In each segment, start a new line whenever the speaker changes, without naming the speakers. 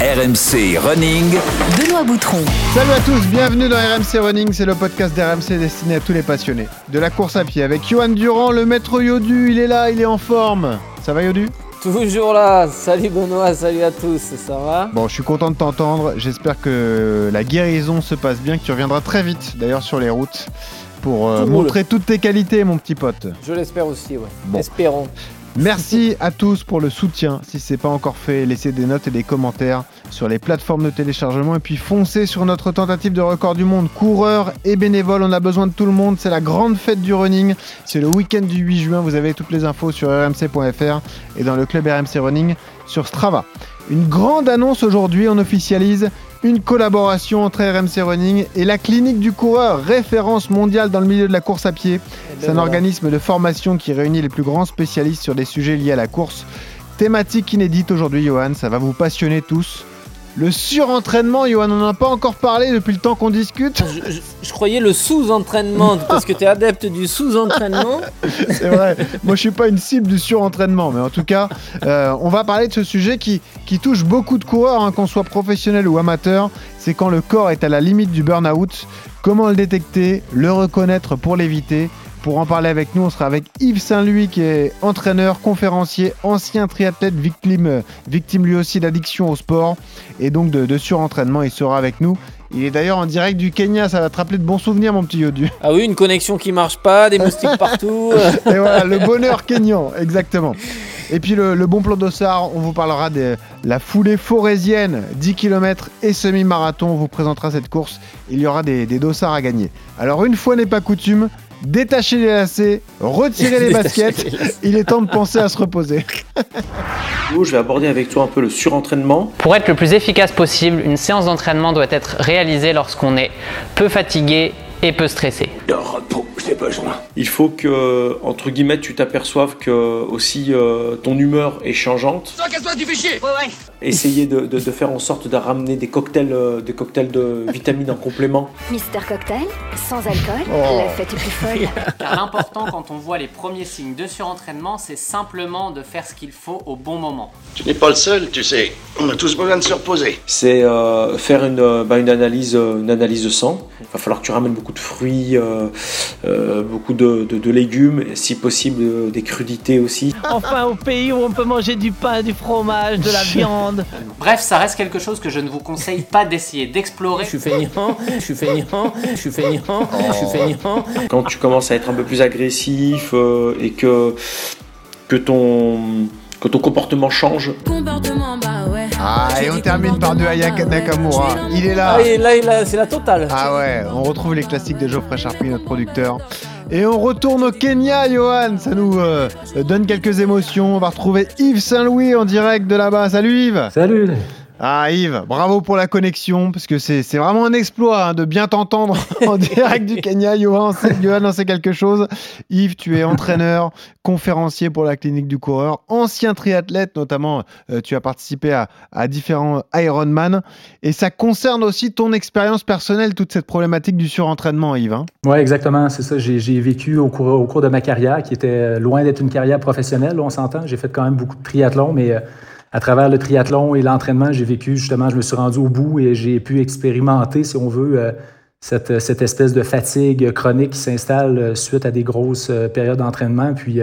RMC Running.
Benoît Boutron.
Salut à tous, bienvenue dans RMC Running, c'est le podcast d'RMC destiné à tous les passionnés. De la course à pied avec Johan Durand, le maître Yodu, il est là, il est en forme. Ça va Yodu?
Toujours là, salut Benoît, salut à tous, ça va?
Bon, je suis content de t'entendre, j'espère que la guérison se passe bien, que tu reviendras très vite d'ailleurs sur les routes pour euh,
Tout roule.
montrer toutes tes qualités mon petit pote.
Je l'espère aussi, ouais.
Bon.
Espérons.
Merci à tous pour le soutien. Si c'est pas encore fait, laissez des notes et des commentaires sur les plateformes de téléchargement et puis foncez sur notre tentative de record du monde. Coureurs et bénévoles, on a besoin de tout le monde. C'est la grande fête du running. C'est le week-end du 8 juin. Vous avez toutes les infos sur rmc.fr et dans le club RMC Running sur Strava. Une grande annonce aujourd'hui, on officialise une collaboration entre RMC Running et la clinique du coureur, référence mondiale dans le milieu de la course à pied. C'est un organisme de formation qui réunit les plus grands spécialistes sur des sujets liés à la course. Thématique inédite aujourd'hui, Johan, ça va vous passionner tous. Le surentraînement, Johan, on n'en a pas encore parlé depuis le temps qu'on discute.
Je, je- je croyais le sous-entraînement, parce que tu es adepte du sous-entraînement.
C'est vrai, moi je suis pas une cible du surentraînement, mais en tout cas, euh, on va parler de ce sujet qui, qui touche beaucoup de coureurs, hein, qu'on soit professionnel ou amateur. C'est quand le corps est à la limite du burn-out. Comment le détecter, le reconnaître pour l'éviter pour en parler avec nous, on sera avec Yves Saint-Louis qui est entraîneur, conférencier, ancien triathlète, victime, euh, victime lui aussi d'addiction au sport et donc de, de surentraînement. Il sera avec nous. Il est d'ailleurs en direct du Kenya, ça va te rappeler de bons souvenirs mon petit Yodu.
Ah oui, une connexion qui marche pas, des moustiques partout.
Et voilà, le bonheur kényan, exactement. Et puis le, le bon plan d'Ossard, on vous parlera de la foulée forésienne, 10 km et semi-marathon. On vous présentera cette course. Il y aura des, des dossards à gagner. Alors une fois n'est pas coutume, détachez les lacets, retirez les baskets. Il est temps de penser à se reposer.
Je vais aborder avec toi un peu le surentraînement.
Pour être le plus efficace possible, une séance d'entraînement doit être réalisée lorsqu'on est peu fatigué et peu stressé.
De repos, j'ai besoin.
Il faut que, entre guillemets, tu t'aperçoives que aussi euh, ton humeur est changeante. Essayer de, de- de faire en sorte de ramener des cocktails, euh, des cocktails de vitamines en complément.
Mister Cocktail, sans alcool,
Oh.
la fête est plus folle.
Car l'important quand on voit les premiers signes de surentraînement, c'est simplement de faire ce qu'il faut au bon moment.
Tu n'es pas le seul, tu sais. On a tous besoin de se reposer.
C'est euh, faire une, bah, une, analyse, une analyse de sang. Il va falloir que tu ramènes beaucoup de fruits, euh, beaucoup de, de- de légumes, et si possible euh, des crudités aussi.
Enfin, au pays où on peut manger du pain, du fromage, de la viande.
Bref, ça reste quelque chose que je ne vous conseille pas d'essayer d'explorer.
Je suis feignant, je suis feignant, je suis feignant, je suis feignant.
Quand tu commences à être un peu plus agressif euh, et que, que, ton, que ton comportement change,
Comportement, bah ouais.
Ah, et on termine par du Ayaka Nakamura. Il est là.
Ah, et là, c'est la totale.
Ah ouais, on retrouve les classiques de Geoffrey Charpie, notre producteur. Et on retourne au Kenya, Johan. Ça nous euh, donne quelques émotions. On va retrouver Yves Saint-Louis en direct de là-bas. Salut Yves.
Salut
Ah Yves, bravo pour la connexion, parce que c'est c'est vraiment un exploit hein, de bien t'entendre en direct du Kenya. Johan, c'est- Johan sait quelque chose. Yves, tu es entraîneur, conférencier pour la clinique du coureur, ancien triathlète, notamment euh, tu as participé à, à différents Ironman. Et ça concerne aussi ton expérience personnelle, toute cette problématique du surentraînement, Yves. hein.
Oui, exactement, c'est ça. J'ai j'ai vécu au cours, au cours de ma carrière, qui était loin d'être une carrière professionnelle, on s'entend. J'ai fait quand même beaucoup de triathlon, mais euh, à travers le triathlon et l'entraînement, j'ai vécu justement, je me suis rendu au bout et j'ai pu expérimenter, si on veut, euh, cette, cette espèce de fatigue chronique qui s'installe euh, suite à des grosses euh, périodes d'entraînement. Puis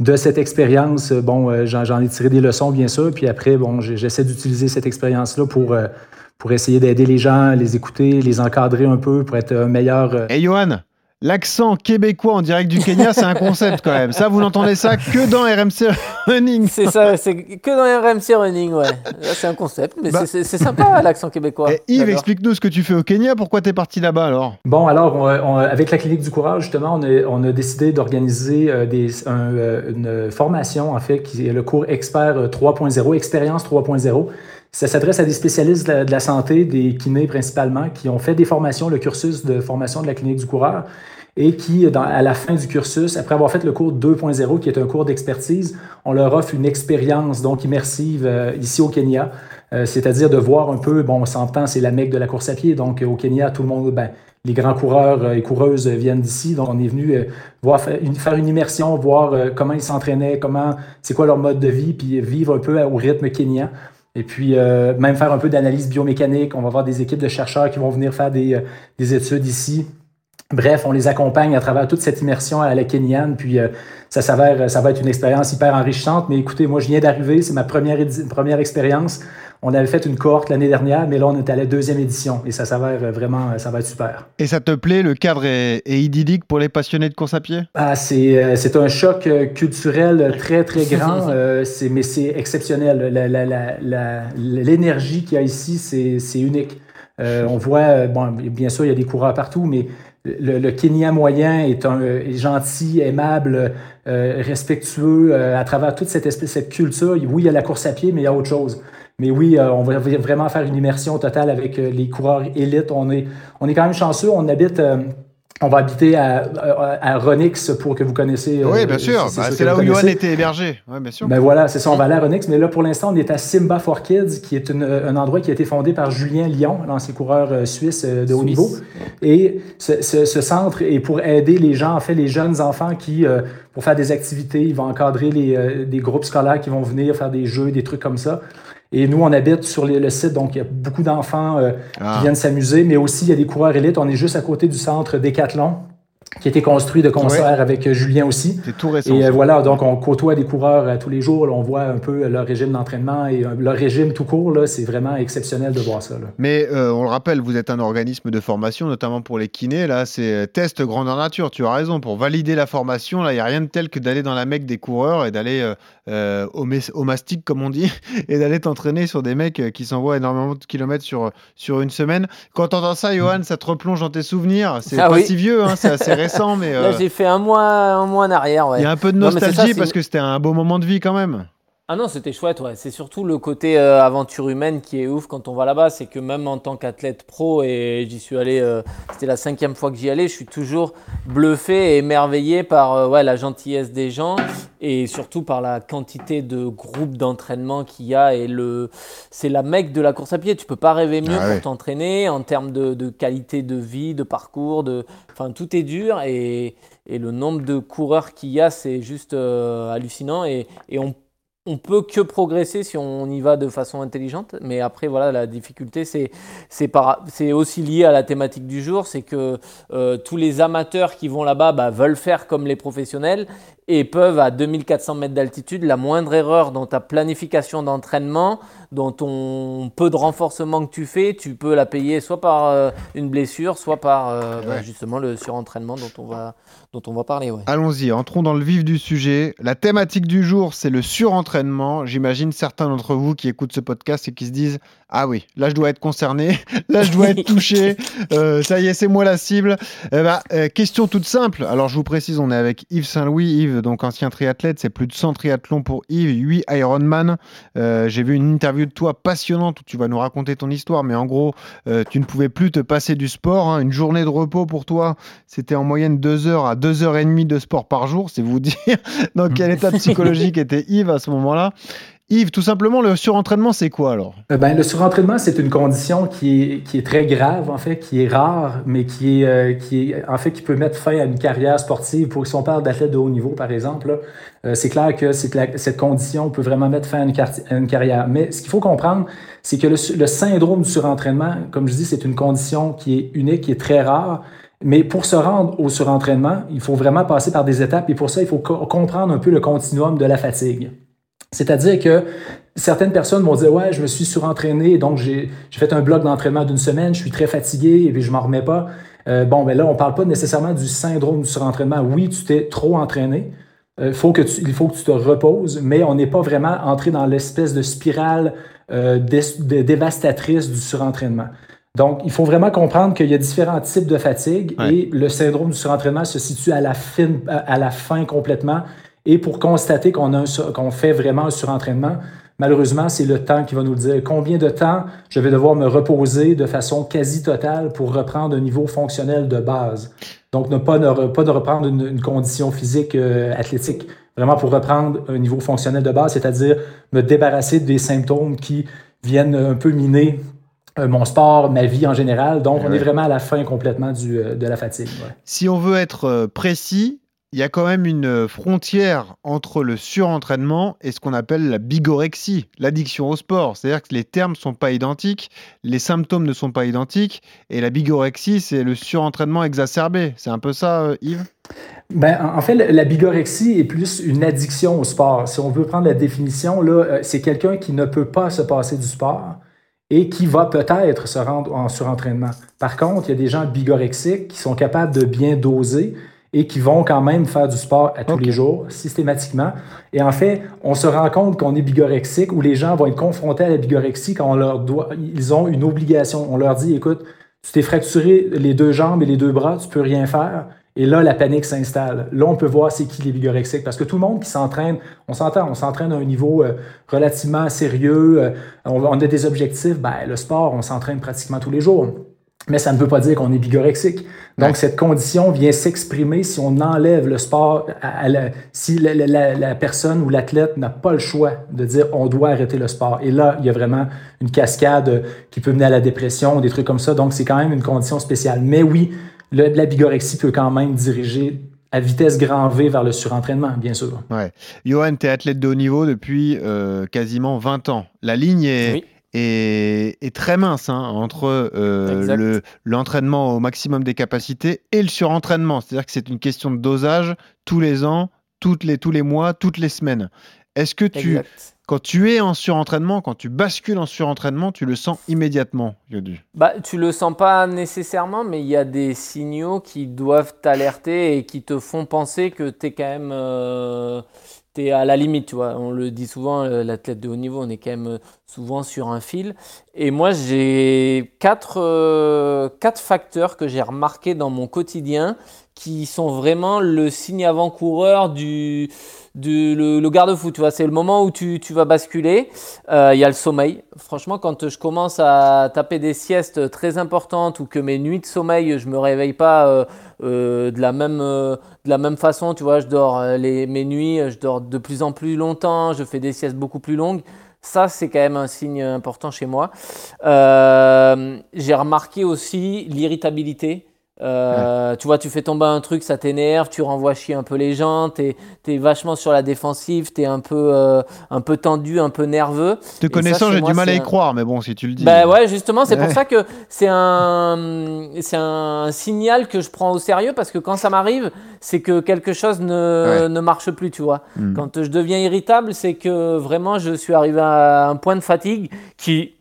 de cette expérience, bon, j'en ai tiré des leçons, bien sûr. Puis après, bon, j'essaie d'utiliser cette expérience-là pour, pour essayer d'aider les gens, les écouter, les encadrer un peu pour être un meilleur.
Et Johan, l'accent québécois en direct du Kenya, c'est un concept quand même. Ça, vous n'entendez ça que dans RMC Running.
C'est ça, c'est que dans RMC Running, ouais. C'est un concept, mais
Bah.
c'est- sympa l'accent québécois.
Et Yves, explique-nous ce que tu fais au Kenya. Pourquoi t'es parti là-bas alors?
Bon, alors, on- on- avec la Clinique du Courage, justement, on a, on a décidé d'organiser euh, des- un, euh, une formation, en fait, qui est le cours Expert euh, 3.0, Expérience 3.0. Ça s'adresse à des spécialistes de la, santé, des kinés principalement, qui ont fait des formations, le cursus de formation de la Clinique du Coureur, et qui, à la fin du cursus, après avoir fait le cours 2.0, qui est un cours d'expertise, on leur offre une expérience donc immersive euh, ici au Kenya, Euh, c'est-à-dire de voir un peu, bon, on s'entend, c'est la mecque de la course à pied, donc euh, au Kenya, tout le monde, ben, les grands coureurs euh, et coureuses viennent d'ici, donc on est venu euh, voir, faire une immersion, voir comment ils s'entraînaient, comment, c'est quoi leur mode de vie, puis vivre un peu au rythme kenyan. Et puis, euh, même faire un peu d'analyse biomécanique. On va avoir des équipes de chercheurs qui vont venir faire des, euh, des études ici. Bref, on les accompagne à travers toute cette immersion à la Kenyan, puis euh, ça s'avère, ça va être une expérience hyper enrichissante. Mais écoutez, moi, je viens d'arriver, c'est ma première, première expérience. On avait fait une cohorte l'année dernière, mais là, on est à la deuxième édition et ça s'avère vraiment, ça va être super.
Et ça te plaît, le cadre est, est idyllique pour les passionnés de course à pied?
Ah, c'est, euh, c'est un choc euh, culturel très, très grand, euh, c'est, mais c'est exceptionnel. La, la, la, l'énergie qu'il y a ici, c'est, c'est unique. Euh, on voit, bon, bien sûr, il y a des coureurs partout, mais le, le Kenya moyen est, un, est gentil, aimable, euh, respectueux à travers toute cette, espèce, cette culture. Oui, il y a la course à pied, mais il y a autre chose. Mais oui, euh, on va vraiment faire une immersion totale avec euh, les coureurs élites. On est, on est quand même chanceux. On habite. Euh, on va habiter à, à, à, Ronix pour que vous connaissez.
Oui, bien sûr. C'est, bah, c'est là où Johan était hébergé. Ouais, bien sûr.
Ben voilà, c'est ça. On va aller à Ronix. Mais là, pour l'instant, on est à Simba for Kids, qui est une, un endroit qui a été fondé par Julien Lyon, l'ancien coureur suisse de haut niveau. Et ce, ce, ce, centre est pour aider les gens, en fait, les jeunes enfants qui, pour faire des activités, ils vont encadrer les, des groupes scolaires qui vont venir faire des jeux, des trucs comme ça. Et nous, on habite sur les, le site, donc il y a beaucoup d'enfants euh, ah. qui viennent s'amuser, mais aussi il y a des coureurs élites. On est juste à côté du centre Décathlon qui a été construit de concert ouais. avec Julien aussi.
C'est tout récent.
Et euh, voilà, donc on côtoie des coureurs euh, tous les jours. Là, on voit un peu leur régime d'entraînement et euh, leur régime tout court. C'est vraiment exceptionnel de voir ça. Là.
Mais euh, on le rappelle, vous êtes un organisme de formation, notamment pour les kinés. Là, c'est test grandeur nature. Tu as raison. Pour valider la formation, là, il n'y a rien de tel que d'aller dans la mecque des coureurs et d'aller euh, au, au, mastic, comme on dit, et d'aller t'entraîner sur des mecs qui s'envoient énormément de kilomètres sur, sur une semaine. Quand tu entends ça, Johan, ça te replonge dans tes souvenirs. C'est ah, pas oui. si vieux, hein, c'est assez récent, mais.
Là, j'ai fait un mois, un mois en arrière. Ouais.
Il y a un peu de nostalgie non, ça, parce que c'était un beau moment de vie quand même.
Ah non, c'était chouette, ouais. C'est surtout le côté euh, aventure humaine qui est ouf quand on va là-bas. C'est que même en tant qu'athlète pro, et j'y suis allé, euh, c'était la cinquième fois que j'y allais, je suis toujours bluffé et émerveillé par euh, ouais, la gentillesse des gens et surtout par la quantité de groupes d'entraînement qu'il y a. Et le, c'est la mecque de la course à pied. Tu peux pas rêver mieux ah ouais. pour t'entraîner en termes de, de, qualité de vie, de parcours, de, enfin tout est dur et, et le nombre de coureurs qu'il y a, c'est juste hallucinant et, et on on peut que progresser si on y va de façon intelligente. Mais après, voilà, la difficulté, c'est c'est aussi lié à la thématique du jour, c'est que euh, tous les amateurs qui vont là-bas bah, veulent faire comme les professionnels et peuvent à 2400 mètres d'altitude, la moindre erreur dans ta planification d'entraînement, dans ton peu de renforcement que tu fais, tu peux la payer soit par euh, une blessure, soit par euh, ouais. bah, justement le surentraînement dont on va, dont on va parler. Ouais.
Allons-y, entrons dans le vif du sujet. La thématique du jour, c'est le surentraînement. J'imagine certains d'entre vous qui écoutent ce podcast et qui se disent Ah oui, là je dois être concerné, là je dois être touché, euh, ça y est, c'est moi la cible. Eh bah, question toute simple. Alors je vous précise, on est avec Yves Saint-Louis. Yves, donc ancien triathlète, c'est plus de 100 triathlons pour Yves, 8 Ironman. Euh, J'ai vu une interview de toi passionnante où tu vas nous raconter ton histoire, mais en gros, euh, tu ne pouvais plus te passer du sport. Hein. Une journée de repos pour toi, c'était en moyenne 2 heures à 2 heures et demie de sport par jour, c'est vous dire dans quel état psychologique était Yves à ce moment-là. Yves, tout simplement, le surentraînement, c'est quoi alors?
Euh ben, Le surentraînement, c'est une condition qui est, qui est très grave, en fait, qui est rare, mais qui est, euh, qui est, en fait, qui peut mettre fin à une carrière sportive. Pour si on parle d'athlète de haut niveau, par exemple, euh, c'est clair que, cette condition peut vraiment mettre fin à une, carrière. Mais ce qu'il faut comprendre, c'est que le, syndrome du surentraînement, comme je dis, c'est une condition qui est unique, qui est très rare. Mais pour se rendre au surentraînement, il faut vraiment passer par des étapes et pour ça, il faut co comprendre un peu le continuum de la fatigue. C'est-à-dire que certaines personnes vont dire Ouais, je me suis surentraîné, donc j'ai fait un bloc d'entraînement d'une semaine, je suis très fatigué et puis je m'en remets pas. Euh, bon, ben là, on ne parle pas nécessairement du syndrome du surentraînement. Oui, tu t'es trop entraîné. Euh, faut que tu, il faut que tu te reposes, mais on n'est pas vraiment entré dans l'espèce de spirale euh, dé, dévastatrice du surentraînement. Donc, il faut vraiment comprendre qu'il y a différents types de fatigue ouais. et le syndrome du surentraînement se situe à la fin, à la fin complètement et pour constater qu'on qu fait vraiment un surentraînement, malheureusement, c'est le temps qui va nous le dire. Combien de temps je vais devoir me reposer de façon quasi totale pour reprendre un niveau fonctionnel de base? Donc, ne pas, ne, pas de reprendre une, une condition physique euh, athlétique, vraiment pour reprendre un niveau fonctionnel de base, c'est-à-dire me débarrasser des symptômes qui viennent un peu miner euh, mon sport, ma vie en général. Donc, ouais. on est vraiment à la fin complètement du, euh, de la fatigue. Ouais.
Si on veut être précis, il y a quand même une frontière entre le surentraînement et ce qu'on appelle la bigorexie, l'addiction au sport. C'est-à-dire que les termes ne sont pas identiques, les symptômes ne sont pas identiques, et la bigorexie, c'est le surentraînement exacerbé. C'est un peu ça, euh, Yves?
Ben, en fait, la bigorexie est plus une addiction au sport. Si on veut prendre la définition, euh, c'est quelqu'un qui ne peut pas se passer du sport et qui va peut-être se rendre en surentraînement. Par contre, il y a des gens bigorexiques qui sont capables de bien doser et qui vont quand même faire du sport à tous les jours, systématiquement. Et en fait, on se rend compte qu'on est bigorexique ou les gens vont être confrontés à la bigorexie quand on leur doit, ils ont une obligation. On leur dit, écoute, tu t'es fracturé les deux jambes et les deux bras, tu peux rien faire. Et là, la panique s'installe. Là, on peut voir c'est qui les bigorexiques. Parce que tout le monde qui s'entraîne, on s'entend, on s'entraîne à un niveau euh, relativement sérieux. Euh, on, on, a des objectifs. Ben, le sport, on s'entraîne pratiquement tous les jours mais ça ne veut pas dire qu'on est bigorexique. Donc, cette condition vient s'exprimer si on enlève le sport, à, la, si la, personne ou l'athlète n'a pas le choix de dire on doit arrêter le sport. Et là, il y a vraiment une cascade qui peut mener à la dépression, des trucs comme ça. Donc, c'est quand même une condition spéciale. Mais oui, la bigorexie peut quand même diriger à vitesse grand V vers le surentraînement, bien sûr.
Ouais. Johan, tu es athlète de haut niveau depuis euh, quasiment 20 ans. La ligne est est, très mince hein, entre euh, l'entraînement au maximum des capacités et le surentraînement. C'est-à-dire que c'est une question de dosage tous les ans, toutes les, tous les mois, toutes les semaines. Est-ce que tu, quand tu es en surentraînement, quand tu bascules en surentraînement, tu le sens immédiatement, Yodu?
Bah, Tu le sens pas nécessairement, mais il y a des signaux qui doivent t'alerter et qui te font penser que tu es quand même... Euh, à la limite, tu vois. On le dit souvent, euh, l'athlète de haut niveau, on est quand même euh, souvent sur un fil. Et moi, j'ai quatre, euh, quatre facteurs que j'ai remarqués dans mon quotidien qui sont vraiment le signe avant-coureur du, le, garde-fou. Tu vois, c'est le moment où tu, vas basculer. Il y a le sommeil. Franchement, quand je commence à taper des siestes très importantes ou que mes nuits de sommeil, je me réveille pas euh, de, la même, euh, de la même façon, tu vois, je dors euh, mes nuits, je dors de plus en plus longtemps, je fais des siestes beaucoup plus longues. Ça, c'est quand même un signe important chez moi. J'ai remarqué aussi l'irritabilité. Euh, tu vois, tu fais tomber un truc, ça t'énerve, tu renvoies chier un peu les gens, t'es es vachement sur la défensive, t'es un peu euh, un peu tendu, un peu nerveux.
Te connaissant, j'ai du mal à y croire, mais bon, si tu le dis.
Bah ouais, justement, c'est pour ça que c'est un c'est un signal que je prends au sérieux parce que quand ça m'arrive, c'est que quelque chose ne, ne, marche plus, tu vois. Hmm. Quand je deviens irritable, c'est que vraiment je suis arrivé à un point de fatigue qui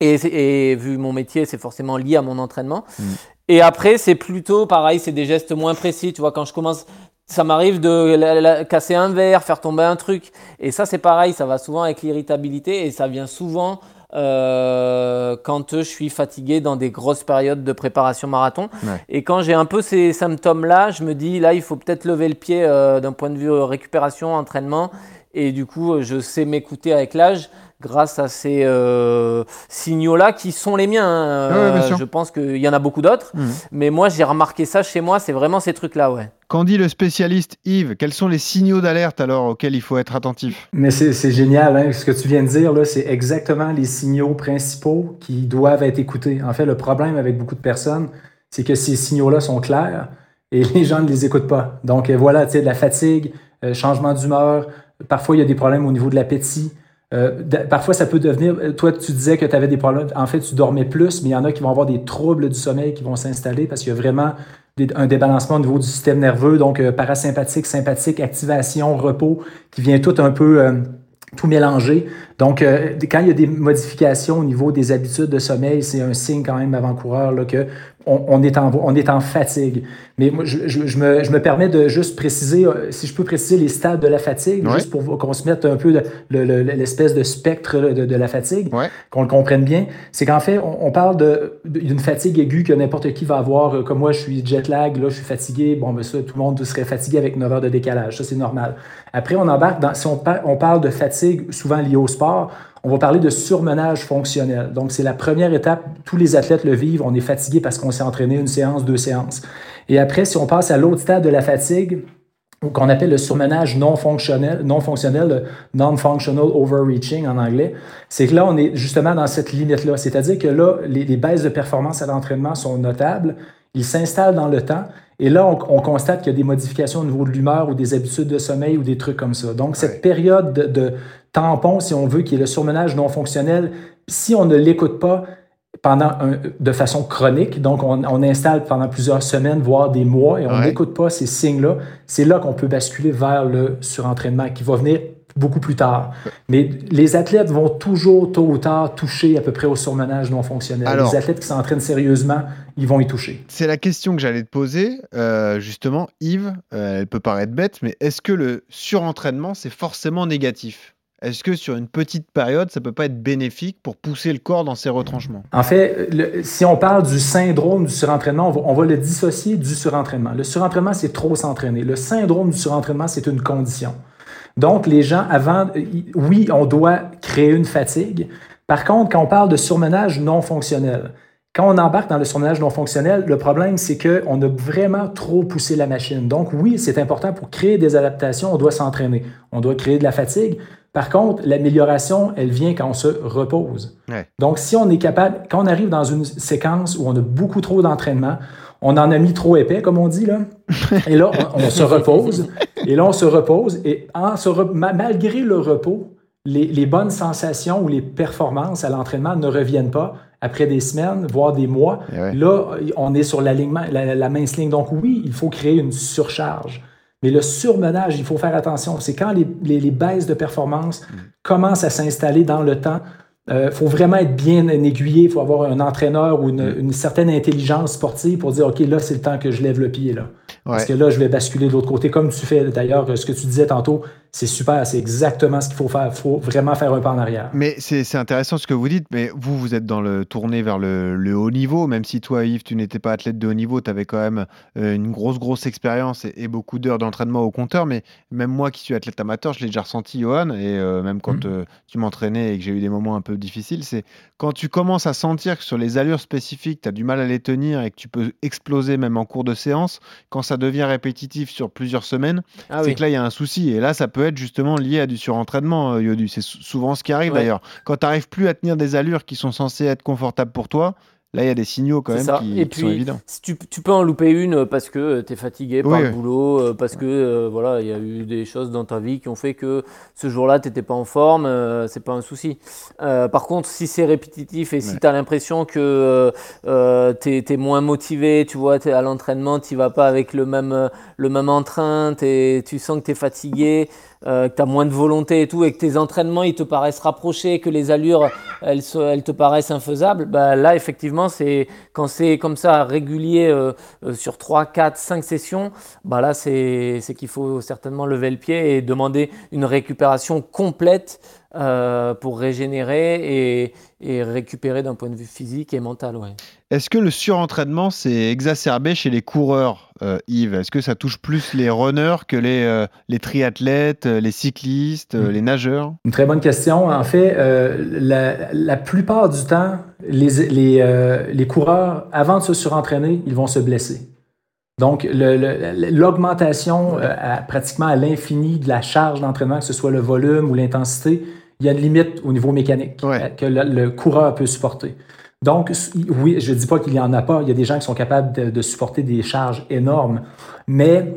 et, et, vu mon métier, c'est forcément lié à mon entraînement. Hmm. Et après, c'est plutôt pareil, c'est des gestes moins précis. Tu vois, quand je commence, ça m'arrive de casser un verre, faire tomber un truc. Et ça, c'est pareil, ça va souvent avec l'irritabilité et ça vient souvent euh, quand je suis fatigué dans des grosses périodes de préparation marathon. Et quand j'ai un peu ces symptômes-là, je me dis, là, il faut peut-être lever le pied euh, d'un point de vue récupération, entraînement. Et du coup, je sais m'écouter avec l'âge grâce à ces euh, signaux-là qui sont les miens. Hein. Euh, je pense qu'il y en a beaucoup d'autres, mmh. mais moi j'ai remarqué ça chez moi, c'est vraiment ces trucs-là, ouais.
Quand dit le spécialiste Yves, quels sont les signaux d'alerte alors auxquels il faut être attentif?
Mais c'est génial, hein, ce que tu viens de dire là, c'est exactement les signaux principaux qui doivent être écoutés. En fait, le problème avec beaucoup de personnes, c'est que ces signaux-là sont clairs et les gens ne les écoutent pas. Donc voilà, tu sais, de la fatigue, euh, changement d'humeur, parfois il y a des problèmes au niveau de l'appétit. Euh, parfois, ça peut devenir. Euh, toi, tu disais que tu avais des problèmes. En fait, tu dormais plus, mais il y en a qui vont avoir des troubles du sommeil qui vont s'installer parce qu'il y a vraiment un débalancement au niveau du système nerveux, donc euh, parasympathique, sympathique, activation, repos, qui vient tout un peu tout mélanger. Donc, quand il y a des modifications au niveau des habitudes de sommeil, c'est un signe quand même avant-coureur que on, est en, on est en fatigue. Mais moi, je, je, me, je, me, permets de juste préciser, euh, si je peux préciser les stades de la fatigue, juste pour qu'on se mette un peu l'espèce de, spectre de, de la fatigue, qu'on le comprenne bien. C'est qu'en fait, on, parle d'une fatigue aiguë que n'importe qui va avoir. Euh, comme moi, je suis jet lag, là, je suis fatigué. Bon, ben ça, tout le monde serait fatigué avec 9 heures de décalage. Ça, c'est normal. Après, on embarque dans, si on, on parle de fatigue souvent liée au sport, on va parler de surmenage fonctionnel. Donc, c'est la première étape. Tous les athlètes le vivent. On est fatigué parce qu'on s'est entraîné une séance, deux séances. Et après, si on passe à l'autre stade de la fatigue, qu'on appelle le surmenage non fonctionnel, non fonctionnel, non-functional overreaching en anglais, c'est que là, on est justement dans cette limite-là. C'est-à-dire que là, les, baisses de performance à l'entraînement sont notables il s'installe dans le temps. Et là, on, constate qu'il y a des modifications au niveau de l'humeur ou des habitudes de sommeil ou des trucs comme ça. Donc, cette période de, tampon, si on veut, qui est le surmenage non fonctionnel, si on ne l'écoute pas pendant de façon chronique, donc on, installe pendant plusieurs semaines, voire des mois, et on n'écoute pas ces signes-là, c'est là qu'on peut basculer vers le surentraînement qui va venir beaucoup plus tard. Mais les athlètes vont toujours, tôt ou tard, toucher à peu près au surmenage non fonctionnel. les athlètes qui s'entraînent sérieusement, ils vont y toucher.
C'est la question que j'allais te poser. Euh, justement, Yves, euh, elle peut paraître bête, mais est-ce que le surentraînement, c'est forcément négatif? Est-ce que sur une petite période, ça peut pas être bénéfique pour pousser le corps dans ses retranchements?
En fait, si on parle du syndrome du surentraînement, on va, on va le dissocier du surentraînement. Le surentraînement, c'est trop s'entraîner. Le syndrome du surentraînement, c'est une condition. Donc, les gens, avant, oui, on doit créer une fatigue. Par contre, quand on parle de surmenage non fonctionnel, quand on embarque dans le surmenage non fonctionnel, le problème, c'est qu'on a vraiment trop poussé la machine. Donc, oui, c'est important pour créer des adaptations, on doit s'entraîner. On doit créer de la fatigue. Par contre, l'amélioration, elle vient quand on se repose. Donc, si on est capable, quand on arrive dans une séquence où on a beaucoup trop d'entraînement, on en a mis trop épais, comme on dit, là. Et là, on, se repose. Et là, on se repose. Et en se malgré le repos, les, bonnes sensations ou les performances à l'entraînement ne reviennent pas après des semaines, voire des mois. Eh là, on est sur l'alignement, la, mince ligne. Donc oui, il faut créer une surcharge. Mais le surmenage, il faut faire attention. C'est quand les, les, baisses de performance mm. commencent à s'installer dans le temps il euh, faut vraiment être bien aiguillé, il faut avoir un entraîneur ou une, une, certaine intelligence sportive pour dire, OK, là, c'est le temps que je lève le pied. Là. Parce que là, je vais basculer de l'autre côté, comme tu fais d'ailleurs, ce que tu disais tantôt, c'est super, c'est exactement ce qu'il faut faire. Il faut vraiment faire un pas en arrière.
Mais c'est intéressant ce que vous dites, mais vous, vous êtes dans le tourné vers le, haut niveau, même si toi, Yves, tu n'étais pas athlète de haut niveau, tu avais quand même euh, une grosse, grosse expérience et, beaucoup d'heures d'entraînement au compteur. Mais même moi qui suis athlète amateur, je l'ai déjà ressenti, Johan, et euh, même quand mmh. euh, tu m'entraînais et que j'ai eu des moments un peu difficiles, c'est quand tu commences à sentir que sur les allures spécifiques, tu as du mal à les tenir et que tu peux exploser même en cours de séance, quand ça devient répétitif sur plusieurs semaines, ah c'est que là, il y a un souci. Et là, ça peut être justement lié à du surentraînement, euh, Yodu. C'est souvent ce qui arrive d'ailleurs. Quand tu n'arrives plus à tenir des allures qui sont censées être confortables pour toi, Là, il y a des signaux quand même qui, sont évidents.
tu, tu, peux en louper une parce que tu es fatigué par le boulot, euh, parce que euh, voilà, il y a eu des choses dans ta vie qui ont fait que ce jour-là, tu n'étais pas en forme, euh, c'est pas un souci. par contre, si c'est répétitif et si tu as l'impression que tu es, moins motivé, tu vois, es à l'entraînement, tu vas pas avec le même, le même entrain, tu sens que tu es fatigué, que tu as moins de volonté et tout, et que tes entraînements ils te paraissent rapprochés, que les allures elles, te paraissent infaisables, bah, là, effectivement, c'est quand c'est comme ça régulier euh, euh, sur 3, 4, 5 sessions, bah là, c'est qu'il faut certainement lever le pied et demander une récupération complète euh, pour régénérer et, récupérer d'un point de vue physique et mental. Ouais.
Est-ce que le surentraînement s'est exacerbé chez les coureurs, Yves? Est-ce que ça touche plus les runners que les, les triathlètes, les cyclistes, hmm. les nageurs?
Une très bonne question. En fait, la, la, plupart du temps, les, les, les coureurs, avant de se surentraîner, ils vont se blesser. Donc, l'augmentation pratiquement à l'infini de la charge d'entraînement, que ce soit le volume ou l'intensité, il y a une limite au niveau mécanique que le, coureur peut supporter. Donc, oui, je ne dis pas qu'il n'y en a pas. Il y a des gens qui sont capables de, supporter des charges énormes, mais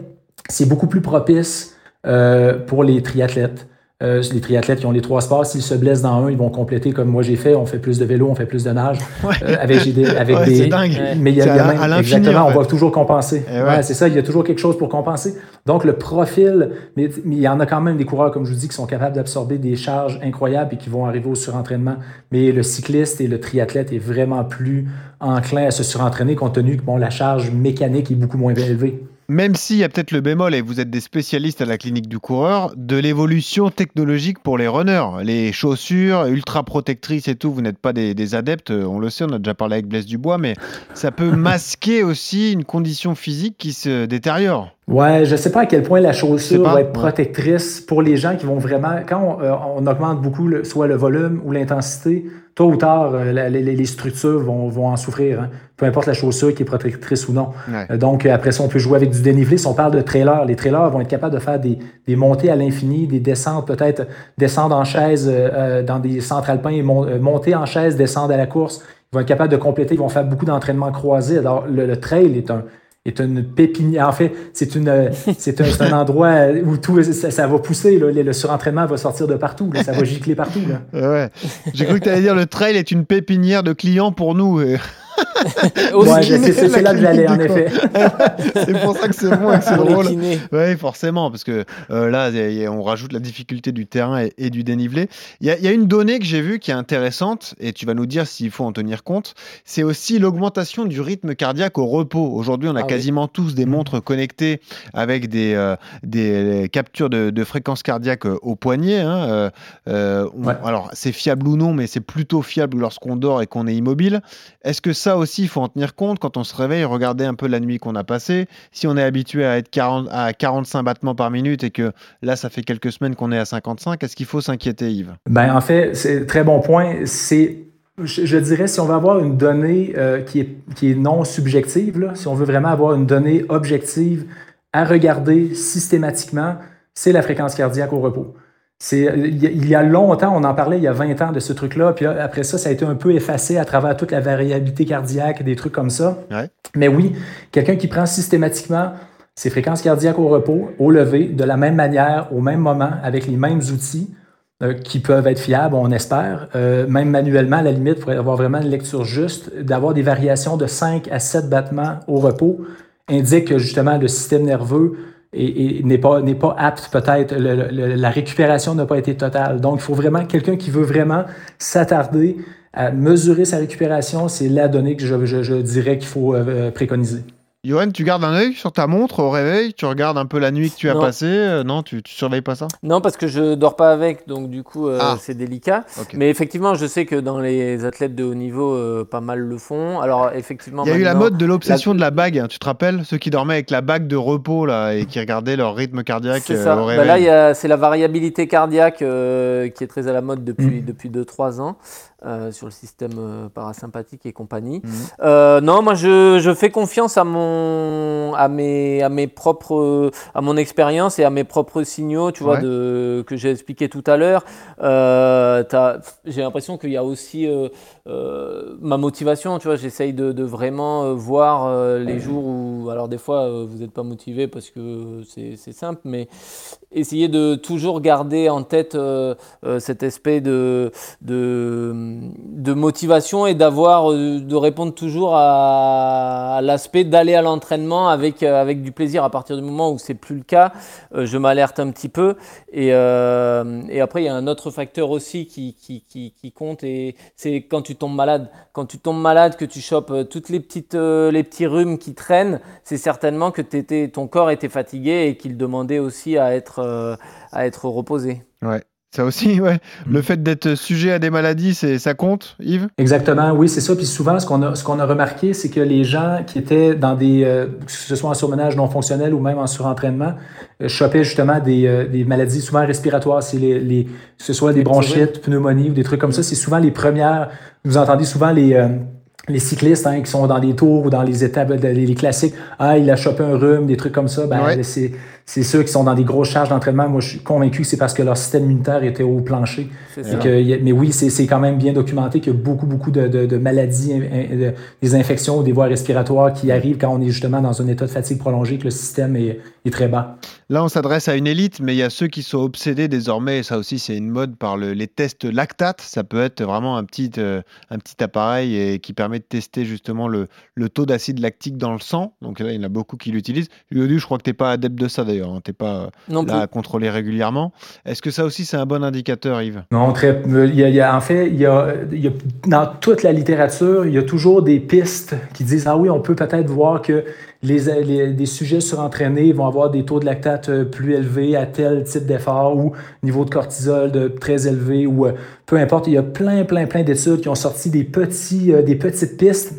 c'est beaucoup plus propice euh, pour les triathlètes. Euh, les triathlètes qui ont les trois sports, s'ils se blessent dans un, ils vont compléter comme moi j'ai fait. On fait plus de vélo, on fait plus de nage. Euh, avec, des, avec des.
Dingue.
Mais il y a, exactement, on va toujours compenser. Ouais. c'est ça, il y a toujours quelque chose pour compenser. Donc le profil, mais, il y en a quand même des coureurs, comme je vous dis, qui sont capables d'absorber des charges incroyables et qui vont arriver au surentraînement. Mais le cycliste et le triathlète est vraiment plus enclin à se surentraîner compte tenu que bon, la charge mécanique est beaucoup moins élevée
même s'il y a peut-être le bémol, et vous êtes des spécialistes à la clinique du coureur, de l'évolution technologique pour les runners. Les chaussures ultra protectrices et tout, vous n'êtes pas des, adeptes, on le sait, on a déjà parlé avec Blaise Dubois, mais ça peut masquer aussi une condition physique qui se détériore.
Ouais, je sais pas à quel point la chaussure va être protectrice pour les gens qui vont vraiment. Quand on, euh, augmente beaucoup soit le volume ou l'intensité, tôt ou tard, euh, les, structures vont, vont en souffrir. Hein. Peu importe la chaussure qui est protectrice ou non. Euh, donc, après ça, on peut jouer avec du dénivelé. Si on parle de trailers, les trailers vont être capables de faire des, des montées à l'infini, des descentes, peut-être descendre en chaise dans des centres alpins, monter en chaise, descendre à la course vont être capables de compléter, ils vont faire beaucoup d'entraînements croisés. Alors, le, trail est un, est une pépinière. En fait, c'est une, c'est un, endroit où tout ça, va pousser. Le, surentraînement va sortir de partout. ça va gicler partout.
Ouais. J'ai cru que tu allais dire le trail est une pépinière de clients pour nous.
C'est là que j'allais, en effet.
c'est pour ça que c'est bon et que c'est drôle. Oui, forcément, parce que euh, là, on rajoute la difficulté du terrain et, du dénivelé. Il y, a une donnée que j'ai vue qui est intéressante, et tu vas nous dire s'il faut en tenir compte. C'est aussi l'augmentation du rythme cardiaque au repos. Aujourd'hui, on a ah quasiment tous des montres connectées avec des, euh, des captures de, fréquence cardiaque euh, au poignet. Hein. Alors, c'est fiable ou non, mais c'est plutôt fiable lorsqu'on dort et qu'on est immobile. Est-ce que ça aussi, il faut en tenir compte quand on se réveille, regarder un peu la nuit qu'on a passée. Si on est habitué à être 40, à 45 battements par minute et que là, ça fait quelques semaines qu'on est à 55, est-ce qu'il faut s'inquiéter, Yves?
Ben, En fait, c'est très bon point. C'est je, dirais, si on veut avoir une donnée euh, qui, est, qui est non subjective, si on veut vraiment avoir une donnée objective à regarder systématiquement, c'est la fréquence cardiaque au repos. Il y a longtemps, on en parlait il y a 20 ans de ce truc-là, puis après ça, ça a été un peu effacé à travers toute la variabilité cardiaque, des trucs comme ça. Mais oui, quelqu'un qui prend systématiquement ses fréquences cardiaques au repos, au lever, de la même manière, au même moment, avec les mêmes outils, euh, qui peuvent être fiables, on espère, euh, même manuellement, à la limite, pour avoir vraiment une lecture juste, d'avoir des variations de 5 à 7 battements au repos, indique que justement le système nerveux et, n'est pas, pas apte peut-être, la récupération n'a pas été totale. Donc, il faut vraiment quelqu'un qui veut vraiment s'attarder à mesurer sa récupération, c'est la donnée que je, dirais qu'il faut euh, préconiser.
Johan, tu gardes un œil sur ta montre au réveil? Tu regardes un peu la nuit que tu as passée euh, Non, tu, tu surveilles pas ça?
Non, parce que je dors pas avec, donc du coup, euh, ah. c'est délicat. Mais effectivement, je sais que dans les athlètes de haut niveau, euh, pas mal le font. Alors, effectivement.
Il y a eu la mode de l'obsession de la bague, hein, tu te rappelles? Ceux qui dormaient avec la bague de repos là, et qui regardaient leur rythme cardiaque au bah réveil.
là, c'est la variabilité cardiaque qui est très à la mode depuis 2-3 mm. ans. Euh, sur le système euh, parasympathique et compagnie. Mhm. Euh, non, moi je, je, fais confiance à mon à mes à mes propres à mon expérience et à mes propres signaux, tu vois, de, que j'ai expliqué tout à l'heure. j'ai l'impression qu'il y a aussi ma motivation, tu vois, j'essaye de, de, vraiment voir les jours où, alors des fois vous n'êtes pas motivé parce que c'est simple, mais essayer de toujours garder en tête cet aspect de, de de motivation et d'avoir, euh, de répondre toujours à, l'aspect d'aller à l'entraînement avec, euh, avec du plaisir. À partir du moment où c'est plus le cas, euh, je m'alerte un petit peu. Et, et après, il y a un autre facteur aussi qui, qui, compte et c'est quand tu tombes malade. Quand tu tombes malade, que tu chopes toutes les, petites, les petits rhumes qui traînent, c'est certainement que ton corps était fatigué et qu'il demandait aussi à être, à être reposé.
Ouais. Ça aussi, ouais. Le mm. fait d'être sujet à des maladies, c'est ça compte, Yves?
Exactement, oui, c'est ça. Puis souvent, ce qu'on a, ce qu'on a remarqué, c'est que les gens qui étaient dans des, euh, que ce soit en surmenage non fonctionnel ou même en surentraînement, euh, chopaient justement des, euh, des, maladies souvent respiratoires. C'est les, les, que ce soit des bronchites, pneumonies ou des trucs comme ça. C'est souvent les premières. Vous entendez souvent les les cyclistes hein, qui sont dans des tours ou dans les étapes, les classiques, ah, il a chopé un rhume, des trucs comme ça, ben, c'est c'est ceux qui sont dans des grosses charges d'entraînement. Moi, je suis convaincu que c'est parce que leur système immunitaire était au plancher. mais oui, c'est quand même bien documenté qu'il y a beaucoup, beaucoup de, maladies, des infections ou des voies respiratoires qui arrivent quand on est justement dans un état de fatigue prolongé, que le système est, très bas.
Là, on s'adresse à une élite, mais il y a ceux qui sont obsédés désormais, et ça aussi, c'est une mode par les tests lactate. Ça peut être vraiment un petit, euh, un petit appareil et, qui permet de tester justement le, le taux d'acide lactique dans le sang. Donc là, il y en a beaucoup qui l'utilisent. je crois que tu n'es pas adepte de ça d'ailleurs. Hein. Tu n'es pas non là à contrôler régulièrement. Est-ce que ça aussi, c'est un bon indicateur, Yves?
Non, très. Il y a, en fait, il y, a, il y a, dans toute la littérature, il y a toujours des pistes qui disent Ah oui, on peut peut-être voir que les, sujets surentraînés vont avoir des taux de lactate euh, plus élevés à tel type d'effort ou niveau de cortisol très élevé ou euh, peu importe. Il y a plein, plein, plein d'études qui ont sorti des, euh, petites pistes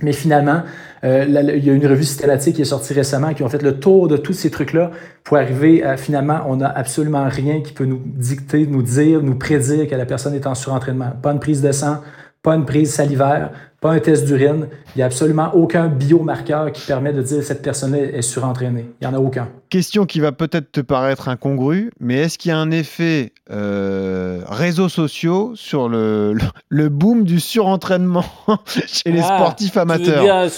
mais finalement, il y a une revue systématique qui est sortie récemment qui ont fait le tour de tous ces trucs-là pour arriver à finalement, on n'a absolument rien qui peut nous dicter, nous dire, nous prédire que la personne est en surentraînement. Pas une prise de sang, pas une prise salivaire, pas un test d'urine. Il n'y a absolument aucun biomarqueur qui permet de dire que cette personne est surentraînée. Il n'y en a aucun.
Question qui va peut-être te paraître incongrue, mais est-ce qu'il y a un effet euh, réseaux sociaux sur le, le, boom du surentraînement chez les ah, sportifs amateurs?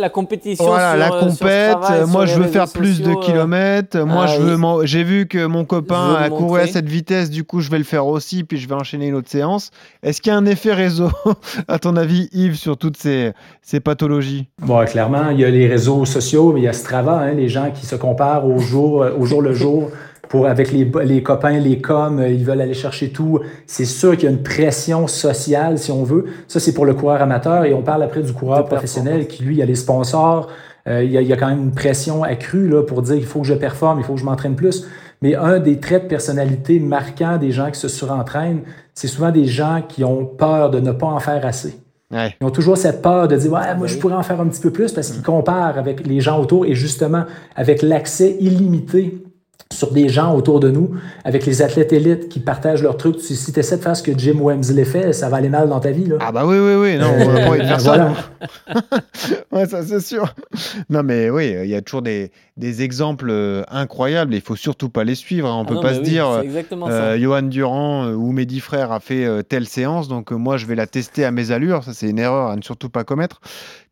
La compétition.
Voilà, la euh, compète. moi, je veux faire plus de euh. kilomètres. moi, ah je veux. J'ai vu que mon copain a couru à cette vitesse, du coup, je vais le faire aussi, puis je vais enchaîner une autre séance. Est-ce qu'il y a un effet réseau, à ton avis, Yves, sur toutes ces, ces pathologies
Bon, clairement, il y a les réseaux sociaux, mais il y a Strava, hein, les gens qui se comparent au jour, au jour le jour. Pour, avec les, les copains, les coms, ils veulent aller chercher tout. C'est sûr qu'il y a une pression sociale, si on veut. Ça, c'est pour le coureur amateur. Et on parle après du coureur professionnel qui, lui, a les sponsors. Euh, il, y a, il, y a, quand même une pression accrue là, pour dire qu'il faut que je performe, il faut que je m'entraîne plus. Mais un des traits de personnalité marquants des gens qui se surentraînent, c'est souvent des gens qui ont peur de ne pas en faire assez. Ils ont toujours cette peur de dire ouais, moi je pourrais en faire un petit peu plus parce qu'ils comparent avec les gens autour et justement avec l'accès illimité sur des gens autour de nous, avec les athlètes élites qui partagent leurs trucs. Si tu essaies de faire ce que Jim Wemsley fait, ça va aller mal dans ta vie. Là.
Ah bah oui, oui, oui. Non, on va pas y faire ça. ouais, ça c'est sûr. Non mais oui, il y a toujours des, des exemples euh, incroyables il faut surtout pas les suivre. Hein. On ah peut pas se dire, euh, Johan Durand euh, ou Mehdi Frère a fait euh, telle séance, donc moi je vais la tester à mes allures. Ça c'est une erreur à ne surtout pas commettre.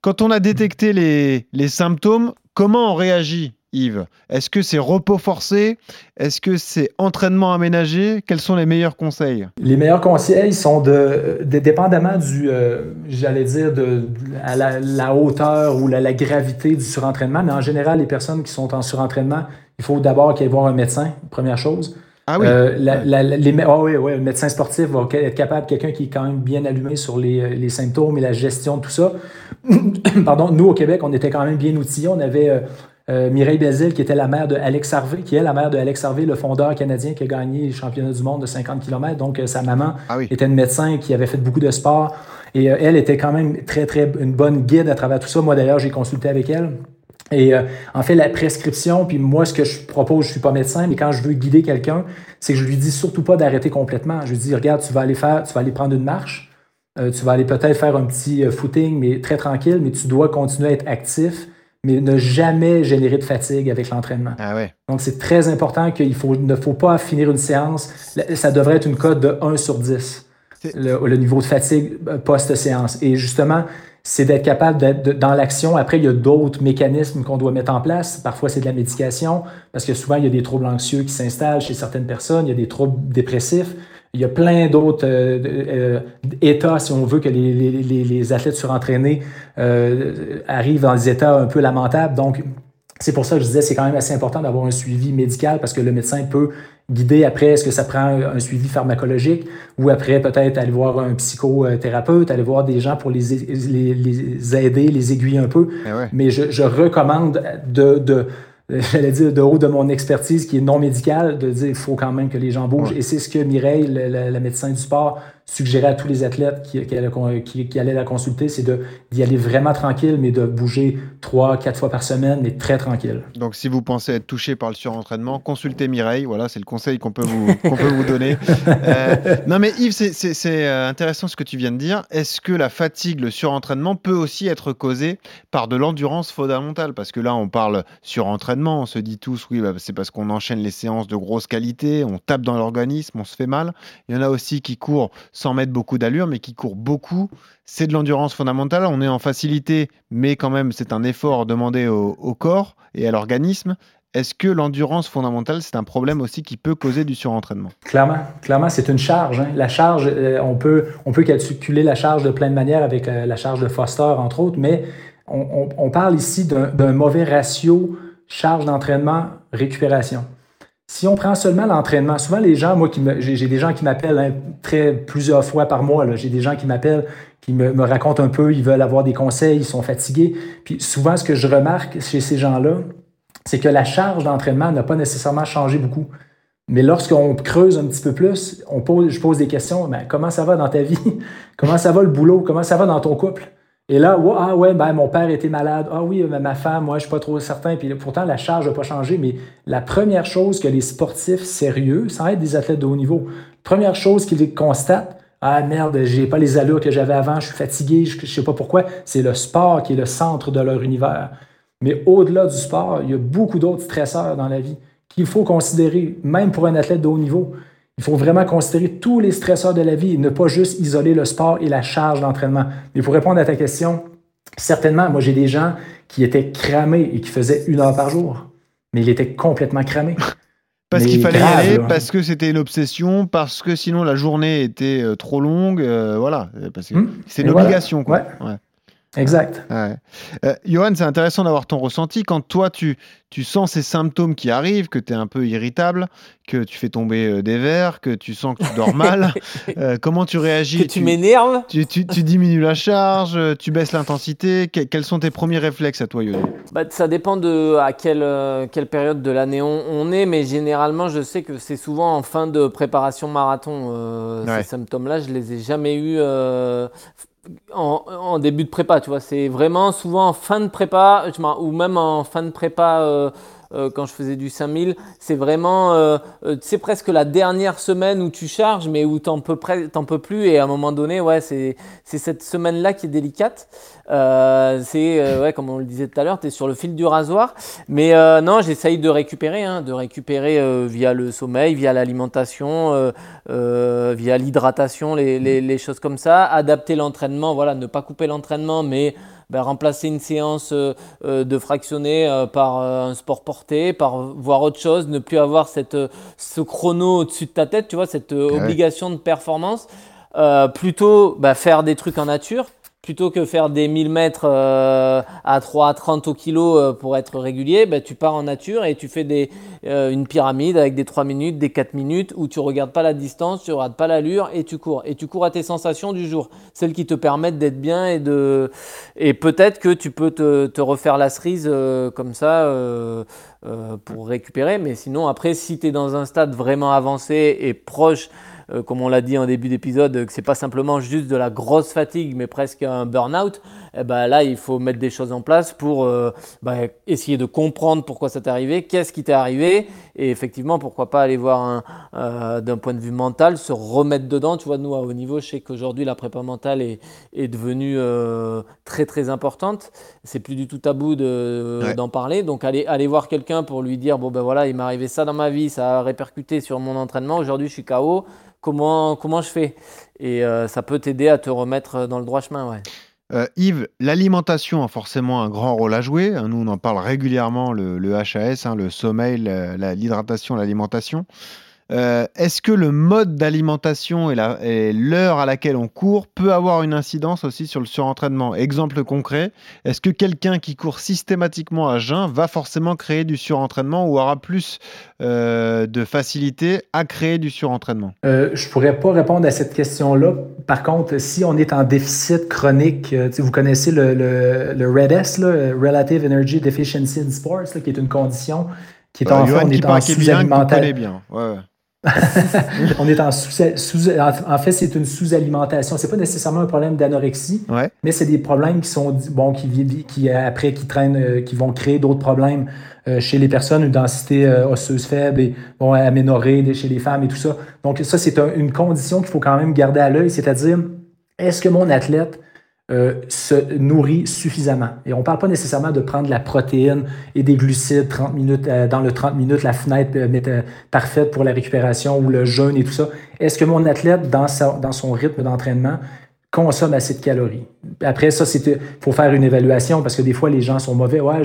Quand on a détecté les, les symptômes, comment on réagit? Yves Est-ce que c'est repos forcé? Est-ce que c'est entraînement aménagé? Quels sont les meilleurs conseils?
Les meilleurs conseils sont de, dépendamment du, euh, j'allais dire, de, à la, hauteur ou la, gravité du surentraînement, mais en général, les personnes qui sont en surentraînement, il faut d'abord aillent voir un médecin, première chose.
Ah oui. Euh,
les, oh oui, oui, un médecin sportif va être capable, quelqu'un qui est quand même bien allumé sur les, les, symptômes et la gestion de tout ça. Pardon, nous au Québec, on était quand même bien outillés. On avait euh, Mireille Bézil, qui était la mère de Alex Harvey, qui est la mère de Alex Harvey, le fondeur canadien qui a gagné les championnats du monde de 50 km. Donc, euh, sa maman ah était une médecin qui avait fait beaucoup de sport. Et euh, elle était quand même très, très une bonne guide à travers tout ça. Moi, d'ailleurs, j'ai consulté avec elle. Et en fait, la prescription, puis moi, ce que je propose, je suis pas médecin, mais quand je veux guider quelqu'un, c'est que je lui dis surtout pas d'arrêter complètement. Je lui dis, regarde, tu vas aller faire, tu vas aller prendre une marche, tu vas aller peut-être faire un petit footing, mais très tranquille, mais tu dois continuer à être actif mais ne jamais générer de fatigue avec l'entraînement.
Ah ouais.
Donc, c'est très important qu'il faut, ne faut pas finir une séance. Ça devrait être une cote de 1 sur 10, le, niveau de fatigue euh, post-séance. Et justement, c'est d'être capable d'être dans l'action. Après, il y a d'autres mécanismes qu'on doit mettre en place. Parfois, c'est de la médication, parce que souvent, il y a des troubles anxieux qui s'installent chez certaines personnes, il y a des troubles dépressifs. Il y a plein d'autres euh, euh, états, si on veut, que les, les, les athlètes surentraînés euh, arrivent dans des états un peu lamentables. Donc, c'est pour ça que je disais, c'est quand même assez important d'avoir un suivi médical parce que le médecin peut guider après, est-ce que ça prend un suivi pharmacologique ou après peut-être aller voir un psychothérapeute, aller voir des gens pour les, les, les aider, les aiguiller un peu.
Eh
Mais je, je recommande de, de j'allais dire, de haut de mon expertise qui est non médicale, de dire qu'il faut quand même que les gens bougent. Et c'est ce que Mireille, la, médecin du sport, suggérer à tous les athlètes qui, qui, allaient, la consulter, c'est d'y aller vraiment tranquille, mais de bouger trois, quatre fois par semaine, mais très tranquille.
Donc, si vous pensez être touché par le surentraînement, consultez Mireille. Voilà, c'est le conseil qu'on peut, vous, peut vous donner. Euh, non, mais Yves, c'est euh, intéressant ce que tu viens de dire. Est-ce que la fatigue, le surentraînement peut aussi être causé par de l'endurance fondamentale? Parce que là, on parle surentraînement, on se dit tous, oui, bah, c'est parce qu'on enchaîne les séances de grosse qualité, on tape dans l'organisme, on se fait mal. Il y en a aussi qui courent sans mettre beaucoup d'allure, mais qui court beaucoup. C'est de l'endurance fondamentale. On est en facilité, mais quand même, c'est un effort demandé au, corps et à l'organisme. Est-ce que l'endurance fondamentale, c'est un problème aussi qui peut causer du surentraînement?
Clairement, clairement, c'est une charge. Hein. La charge, euh, on, peut, on peut calculer la charge de plein de manières avec euh, la charge de Foster, entre autres, mais on, on parle ici d'un mauvais ratio charge d'entraînement-récupération. Si on prend seulement l'entraînement, souvent les gens, moi, j'ai des gens qui m'appellent hein, très plusieurs fois par mois. J'ai des gens qui m'appellent, qui me, racontent un peu, ils veulent avoir des conseils, ils sont fatigués. Puis souvent, ce que je remarque chez ces gens-là, c'est que la charge d'entraînement n'a pas nécessairement changé beaucoup. Mais lorsqu'on creuse un petit peu plus, on pose, je pose des questions. Mais comment ça va dans ta vie? comment ça va le boulot? Comment ça va dans ton couple? Et là, ah ouais, ben, mon père était malade. Ah oui, ma femme, moi, je suis pas trop certain. Puis pourtant, la charge n'a pas changé. Mais la première chose que les sportifs sérieux, sans être des athlètes de haut niveau, première chose qu'ils constatent, Ah merde, j'ai pas les allures que j'avais avant, je suis fatigué, je, ne sais pas pourquoi. C'est le sport qui est le centre de leur univers. Mais au-delà du sport, il y a beaucoup d'autres stresseurs dans la vie qu'il faut considérer, même pour un athlète de haut niveau. Il faut vraiment considérer tous les stresseurs de la vie et ne pas juste isoler le sport et la charge d'entraînement. Mais pour répondre à ta question, certainement, moi j'ai des gens qui étaient cramés et qui faisaient une heure par jour, mais ils étaient complètement cramés.
Parce qu'il fallait y aller, parce que c'était une obsession, parce que sinon la journée était euh, trop longue, euh, voilà. Hmm. c'est une obligation, quoi. Ouais.
Exact.
Ouais. Euh, Johan, c'est intéressant d'avoir ton ressenti. Quand toi, tu, tu sens ces symptômes qui arrivent, que tu es un peu irritable, que tu fais tomber euh, des verres, que tu sens que tu dors mal, euh, comment tu réagis?
Que tu, m'énerves?
tu, tu, diminues la charge, tu baisses l'intensité? quels sont tes premiers réflexes à toi, Johan?
Bah, Ça dépend de à quelle, quelle période de l'année on, est, mais généralement, je sais que c'est souvent en fin de préparation marathon. Ces symptômes-là, je les ai jamais eus en, début de prépa, tu vois. C'est vraiment souvent en fin de prépa, ou même en fin de prépa euh, euh, quand je faisais du 5000. C'est vraiment, euh, c'est presque la dernière semaine où tu charges, mais où t'en peux, peux plus. Et à un moment donné, ouais, c'est cette semaine-là qui est délicate. Euh, c'est, euh, ouais, comme on le disait tout à l'heure, tu es sur le fil du rasoir. Mais euh, non, j'essaye de récupérer, hein, de récupérer via le sommeil, via l'alimentation, via l'hydratation, les, les, les, choses comme ça. Adapter l'entraînement, voilà, ne pas couper l'entraînement, mais ben, remplacer une séance de fractionné par un sport porté, par voir autre chose, ne plus avoir cette, ce chrono au-dessus de ta tête, tu vois, cette obligation de performance. plutôt bah, faire des trucs en nature, plutôt que faire des 1000 mètres euh, à 3 à 30 au kilo euh, pour être régulier, bah, tu pars en nature et tu fais des, euh, une pyramide avec des 3 minutes, des 4 minutes où tu regardes pas la distance, tu regardes pas l'allure et tu cours. Et tu cours à tes sensations du jour, celles qui te permettent d'être bien et de et peut-être que tu peux te, te refaire la cerise comme ça pour récupérer. Mais sinon après, si tu es dans un stade vraiment avancé et proche comme on l'a dit en début d'épisode, que c'est pas simplement juste de la grosse fatigue, mais presque un burn-out, eh ben là, il faut mettre des choses en place pour euh, bah, essayer de comprendre pourquoi ça t'est arrivé, qu'est-ce qui t'est arrivé, et effectivement, pourquoi pas aller voir euh, d'un point de vue mental, se remettre dedans. Tu vois, nous, à haut niveau, je sais qu'aujourd'hui, la prépa mentale est, est devenue très, très importante. C'est plus du tout tabou d'en parler. Donc, aller, aller voir quelqu'un pour lui dire, bon, ben voilà, il m'est arrivé ça dans ma vie, ça a répercuté sur mon entraînement, aujourd'hui, je suis KO comment, comment je fais? Et euh, ça peut t'aider à te remettre dans le droit chemin. Ouais.
Euh, Yves, l'alimentation a forcément un grand rôle à jouer. Nous, on en parle régulièrement, le, le HAS, hein, le sommeil, l'hydratation, l'alimentation. Euh, est-ce que le mode d'alimentation et l'heure à laquelle on court peut avoir une incidence aussi sur le surentraînement? Exemple concret, est-ce que quelqu'un qui court systématiquement à jeun va forcément créer du surentraînement ou aura plus euh, de facilité à créer du surentraînement?
Euh, Je ne pourrais pas répondre à cette question-là. Par contre, si on est en déficit chronique, vous connaissez le, le, REDS, Relative Energy Deficiency in Sports, qui est une condition qui est en fait, on est en sous-alimentation. bien. Ouais. on est en sous, en fait c'est une sous-alimentation. C'est pas nécessairement un problème d'anorexie, mais c'est des problèmes qui sont bon qui qui après qui traînent euh, qui vont créer d'autres problèmes euh, chez les personnes, une densité euh, osseuse faible et bon aménorée chez les femmes et tout ça. Donc ça c'est une condition qu'il faut quand même garder à l'œil, c'est-à-dire est-ce que mon athlète euh, se nourrit suffisamment. Et on ne parle pas nécessairement de prendre de la protéine et des glucides 30 minutes, euh, dans le 30 minutes, la fenêtre euh, parfaite pour la récupération ou le jeûne et tout ça. Est-ce que mon athlète, dans, dans son rythme d'entraînement, consomme assez de calories. Après ça, il faut faire une évaluation parce que des fois, les gens sont mauvais. Ouais,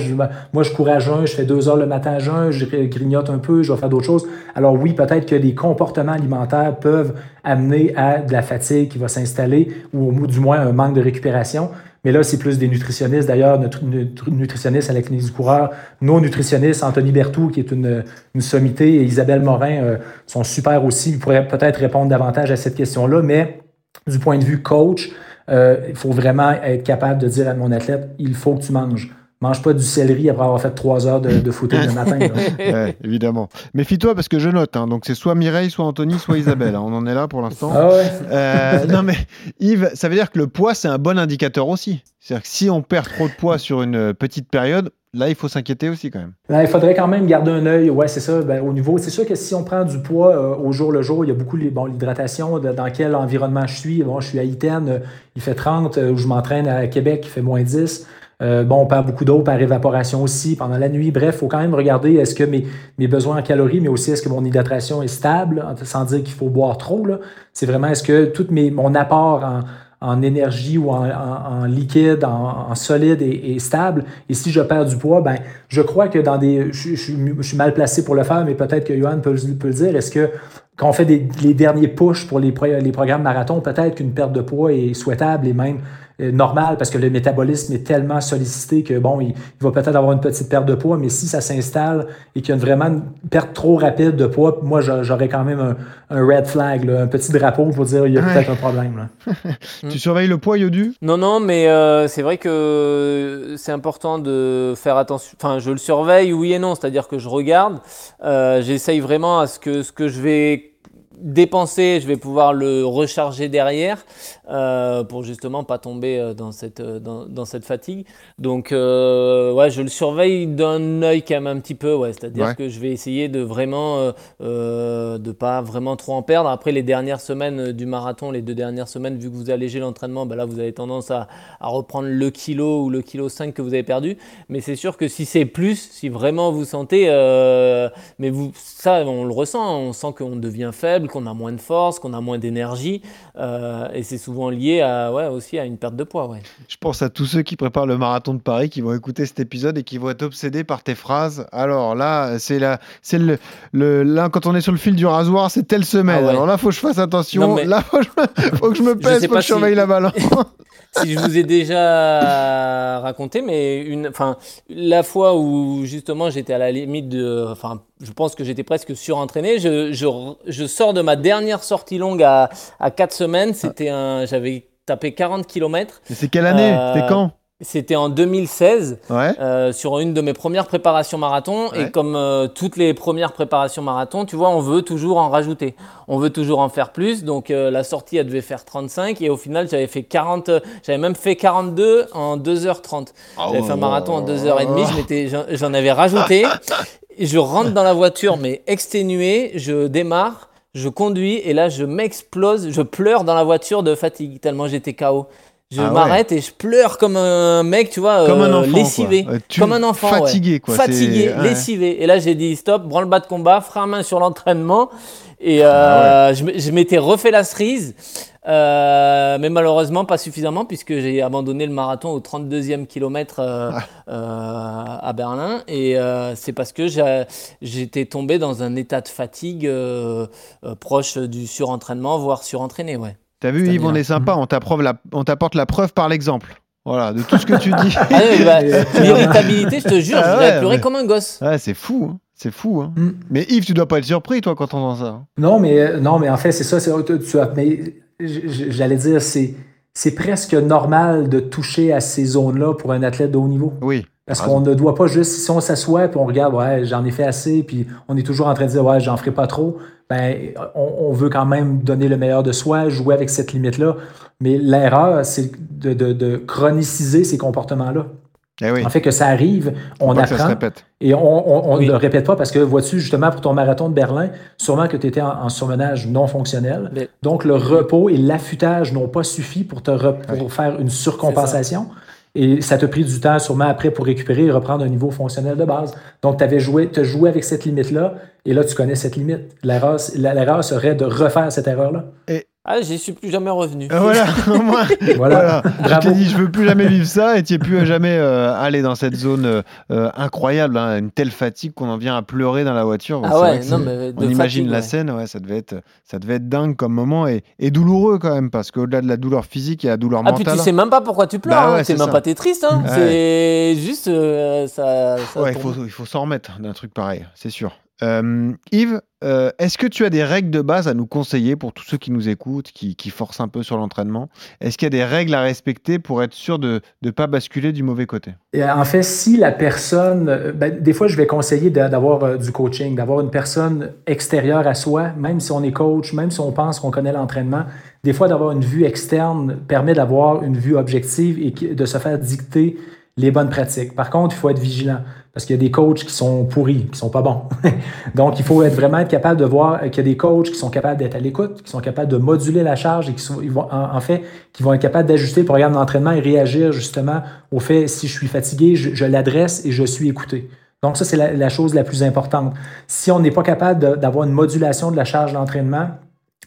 moi, je cours à jeun, je fais deux heures le matin à jeun, je grignote un peu, je vais faire d'autres choses. Alors oui, peut-être que les comportements alimentaires peuvent amener à de la fatigue qui va s'installer ou au du moins un manque de récupération. Mais là, c'est plus des nutritionnistes. D'ailleurs, notre, nutritionniste à la clinique du coureur, nos nutritionnistes, Anthony Bertou, qui est une, une sommité, et Isabelle Morin euh, sont super aussi. Ils pourraient peut-être répondre davantage à cette question-là. Mais du point de vue coach, euh, il faut vraiment être capable de dire à mon athlète, il faut que tu manges. Mange pas du céleri après avoir fait trois heures de, de footing le matin.
ouais, évidemment. Méfie-toi parce que je note. Hein, donc c'est soit Mireille, soit Anthony, soit Isabelle. Hein, on en est là pour l'instant.
Ah ouais.
Euh, non mais Yves, ça veut dire que le poids c'est un bon indicateur aussi. C'est-à-dire que si on perd trop de poids sur une petite période, Là, il faut s'inquiéter aussi quand même.
Là, il faudrait quand même garder un œil. Ouais, c'est ça. Ben, au niveau, c'est sûr que si on prend du poids euh, au jour le jour, il y a beaucoup bon, l'hydratation, dans quel environnement je suis. Bon, je suis à Iten, euh, il fait 30, euh, où je m'entraîne à Québec, il fait moins 10. Bon, on perd beaucoup d'eau par évaporation aussi pendant la nuit. Bref, il faut quand même regarder est-ce que mes, besoins en calories, mais aussi est-ce que mon hydratation est stable, sans dire qu'il faut boire trop. C'est vraiment est-ce que tout mes, mon apport en, énergie ou en, liquide, en, solide et, stable. Et si je perds du poids, ben, je crois que dans des. Je, suis mal placé pour le faire, mais peut-être que Johan peut, peut le dire. Est-ce que quand on fait les derniers pushs pour les, les programmes marathon, peut-être qu'une perte de poids est souhaitable et même euh, normal parce que le métabolisme est tellement sollicité que bon, il, va peut-être avoir une petite perte de poids, mais si ça s'installe et qu'il y a vraiment une perte trop rapide de poids, moi j'aurais quand même un, red flag, un petit drapeau pour dire il y a peut-être un problème.
tu surveilles le poids, Yodu?
Non, non, mais euh, c'est vrai que c'est important de faire attention. Enfin, je le surveille, oui et non, c'est-à-dire que je regarde, euh, j'essaye vraiment à ce que ce que je vais dépenser, je vais pouvoir le recharger derrière euh, pour justement pas tomber euh, dans cette, euh, dans, dans cette fatigue. Donc ouais, je le surveille d'un œil quand même un petit peu, ouais, c'est-à-dire que je vais essayer de vraiment euh, de pas vraiment trop en perdre. Après les dernières semaines du marathon, les deux dernières semaines, vu que vous allégez l'entraînement, ben là vous avez tendance à, à, reprendre le kilo ou le kilo 5 que vous avez perdu. Mais c'est sûr que si c'est plus, si vraiment vous sentez, mais vous ça on le ressent, on sent qu'on devient faible qu'on a moins de force, qu'on a moins d'énergie. Euh, et c'est souvent lié à, ouais, aussi à une perte de poids. Ouais.
Je pense à tous ceux qui préparent le marathon de Paris, qui vont écouter cet épisode et qui vont être obsédés par tes phrases. Alors là, c'est la, c'est le, le, là, quand on est sur le fil du rasoir, c'est telle semaine. Ah Alors là, faut que je fasse attention. Là, faut, faut, que je me pèse, faut que je surveille la balance.
si je vous ai déjà raconté, mais une, enfin, la fois où justement j'étais à la limite de, enfin, je pense que j'étais presque surentraîné. Je, je, je, sors de ma dernière sortie longue à, à 4 semaines. C'était un, j'avais tapé 40 km.
C'est quelle année? Euh, C'était quand?
c'était en 2016, euh, sur une de mes premières préparations marathon. Et comme euh, toutes les premières préparations marathon, tu vois, on veut toujours en rajouter. On veut toujours en faire plus. Donc euh, la sortie, elle devait faire 35. Et au final, j'avais fait 40, j'avais même fait 42 en 2h30. Ah j'avais fait un marathon en 2h30. J'en avais rajouté. je rentre dans la voiture, mais exténué. Je démarre je conduis et là je m'explose, je pleure dans la voiture de fatigue tellement j'étais KO. Je ah m'arrête et je pleure comme un mec, tu vois, comme un euh, enfant, lessivé, euh, comme un enfant,
fatigué, quoi.
Fatigué, lessivé. Et là, j'ai dit stop, branle-bas de combat, frein main sur l'entraînement. Et euh, ah je, m'étais refait la cerise, mais malheureusement pas suffisamment puisque j'ai abandonné le marathon au 32e kilomètre ah. à Berlin. Et c'est parce que j'étais tombé dans un état de fatigue proche du surentraînement, voire surentraîné, ouais.
T'as vu, Yves, on est sympa, on t'apporte la, preuve par l'exemple. Voilà, de tout ce que tu dis.
ah, bah, L'irritabilité, je te jure, ah, je vais pleurer comme un gosse.
Ouais, c'est fou, hein. c'est fou. Hein. Mm. Mais Yves, tu dois pas être surpris, toi, quand on entend ça.
Non, mais, euh, non, mais en fait, c'est ça. mais j'allais dire, c'est, c'est presque normal de toucher à ces zones-là pour un athlète de haut niveau.
Oui.
Parce qu'on ne doit pas juste, si on s'assoit et on regarde, ouais, j'en ai fait assez, puis on est toujours en train de dire, ouais, j'en ferai pas trop, ben, on, veut quand même donner le meilleur de soi, jouer avec cette limite-là. Mais l'erreur, c'est de, chroniciser ces comportements-là.
Eh
en fait, que ça arrive, on apprend. Et on ne le répète pas parce que, vois-tu, justement, pour ton marathon de Berlin, sûrement que tu étais en, surmenage non fonctionnel. Donc, le repos et l'affûtage n'ont pas suffi pour, te pour faire une surcompensation. Et ça t'a pris du temps sûrement après pour récupérer et reprendre un niveau fonctionnel de base. Donc, tu avais joué, as joué avec cette limite-là et là, tu connais cette limite. L'erreur, l'erreur serait de refaire cette erreur-là.
Et
ah, j'y suis plus jamais revenu.
Ah, voilà, moi, voilà. Je t'ai dit, je veux plus jamais vivre ça et tu n'es plus jamais euh, aller dans cette zone euh, incroyable, hein, une telle fatigue qu'on en vient à pleurer dans la voiture.
Ah ouais, non, mais
on imagine la scène, ouais, ça devait être, ça devait être dingue comme moment et, et douloureux quand même parce qu'au-delà de la douleur physique, il y a la douleur mentale.
Ah puis tu sais même pas pourquoi tu pleures, bah hein, c'est même pas t'es triste, hein. c'est juste euh, ça.
ouais, il faut, il faut s'en remettre d'un truc pareil, c'est sûr. Euh, Yves, euh, est-ce que tu as des règles de base à nous conseiller pour tous ceux qui nous écoutent, qui, forcent un peu sur l'entraînement? Est-ce qu'il y a des règles à respecter pour être sûr de ne pas basculer du mauvais côté?
En fait, si la personne, euh, ben, des fois, je vais conseiller d'a- d'avoir du coaching, d'avoir une personne extérieure à soi, même si on est coach, même si on pense qu'on connaît l'entraînement. Des fois, d'avoir une vue externe permet d'avoir une vue objective et de se faire dicter les bonnes pratiques. Par contre, il faut être vigilant parce qu'il y a des coachs qui sont pourris, qui sont pas bons. Donc, il faut être vraiment être capable de voir qu'il y a des coachs qui sont capables d'être à l'écoute, qui sont capables de moduler la charge et qui vont, être capables d'ajuster le programme d'entraînement et réagir justement au fait si je suis fatigué, je, l'adresse et je suis écouté. Donc, ça, c'est la, chose la plus importante. Si on n'est pas capable d'avoir une modulation de la charge d'entraînement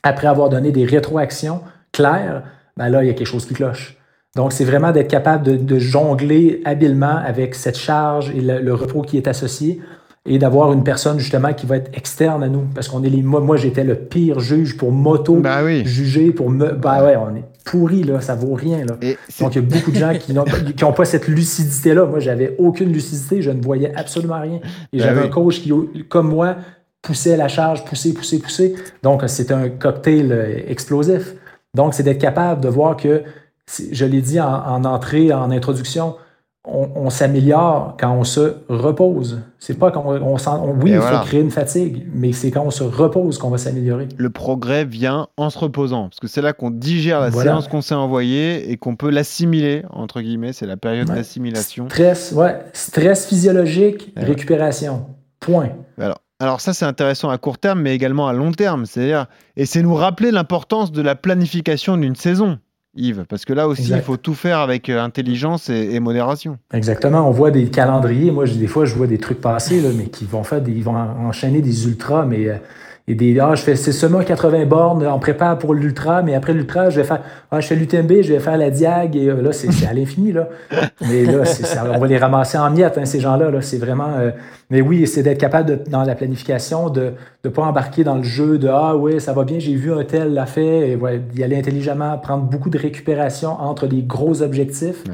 après avoir donné des rétroactions claires, ben là, il y a quelque chose qui cloche. Donc, c'est vraiment d'être capable de, de jongler habilement avec cette charge et le, le repos qui est associé et d'avoir une personne justement qui va être externe à nous. Parce qu'on est les. Moi, moi j'étais le pire juge pour m'auto-juger, pour me. Ben ouais, on est pourri, là, ça vaut rien. Là. Donc, il y a beaucoup de gens qui n'ont pas cette lucidité-là. Moi, j'avais aucune lucidité, je ne voyais absolument rien. Et
Ben
j'avais
oui.
un coach qui, comme moi, poussait la charge, poussait, poussait, poussait. Donc, c'est un cocktail euh, explosif. Donc, c'est d'être capable de voir que, je l'ai dit en, en entrée, en introduction, on, on s'améliore quand on se repose. C'est pas quand on, on sent. on- oui, il
voilà.
faut créer une fatigue, mais c'est quand on se repose qu'on va s'améliorer.
Le progrès vient en se reposant, parce que c'est là qu'on digère la
Voilà.
séance qu'on s'est envoyée et qu'on peut l'assimiler, entre guillemets, c'est la période
Ouais.
d'assimilation.
Stress, ouais. Stress physiologique, récupération. Point.
Alors, alors ça, c'est intéressant à court terme, mais également à long terme. C'est-à-dire, et c'est nous rappeler l'importance de la planification d'une saison, Yves, parce que là aussi,
Exact.
il faut tout faire avec euh, intelligence et, et modération.
Exactement. On voit des calendriers. Moi, des fois, je vois des trucs passer, là, mais qui vont faire des, ils vont en- enchaîner des ultras, mais euh, et des ah, je fais c'est seulement 80 bornes, on prépare pour l'ultra, mais après l'ultra, je vais faire ah, je fais l'UTMB, je vais faire la diag et euh, là, c'est à l'infini là. Mais là, ça- on va les ramasser en miettes, hein, ces gens-là. Là. C'est vraiment. euh, mais oui, c'est d'être capable de, dans la planification de ne pas embarquer dans le jeu de Ah oui, ça va bien, j'ai vu un tel l'a fait, et ouais, d'y aller intelligemment, prendre beaucoup de récupération entre des gros objectifs,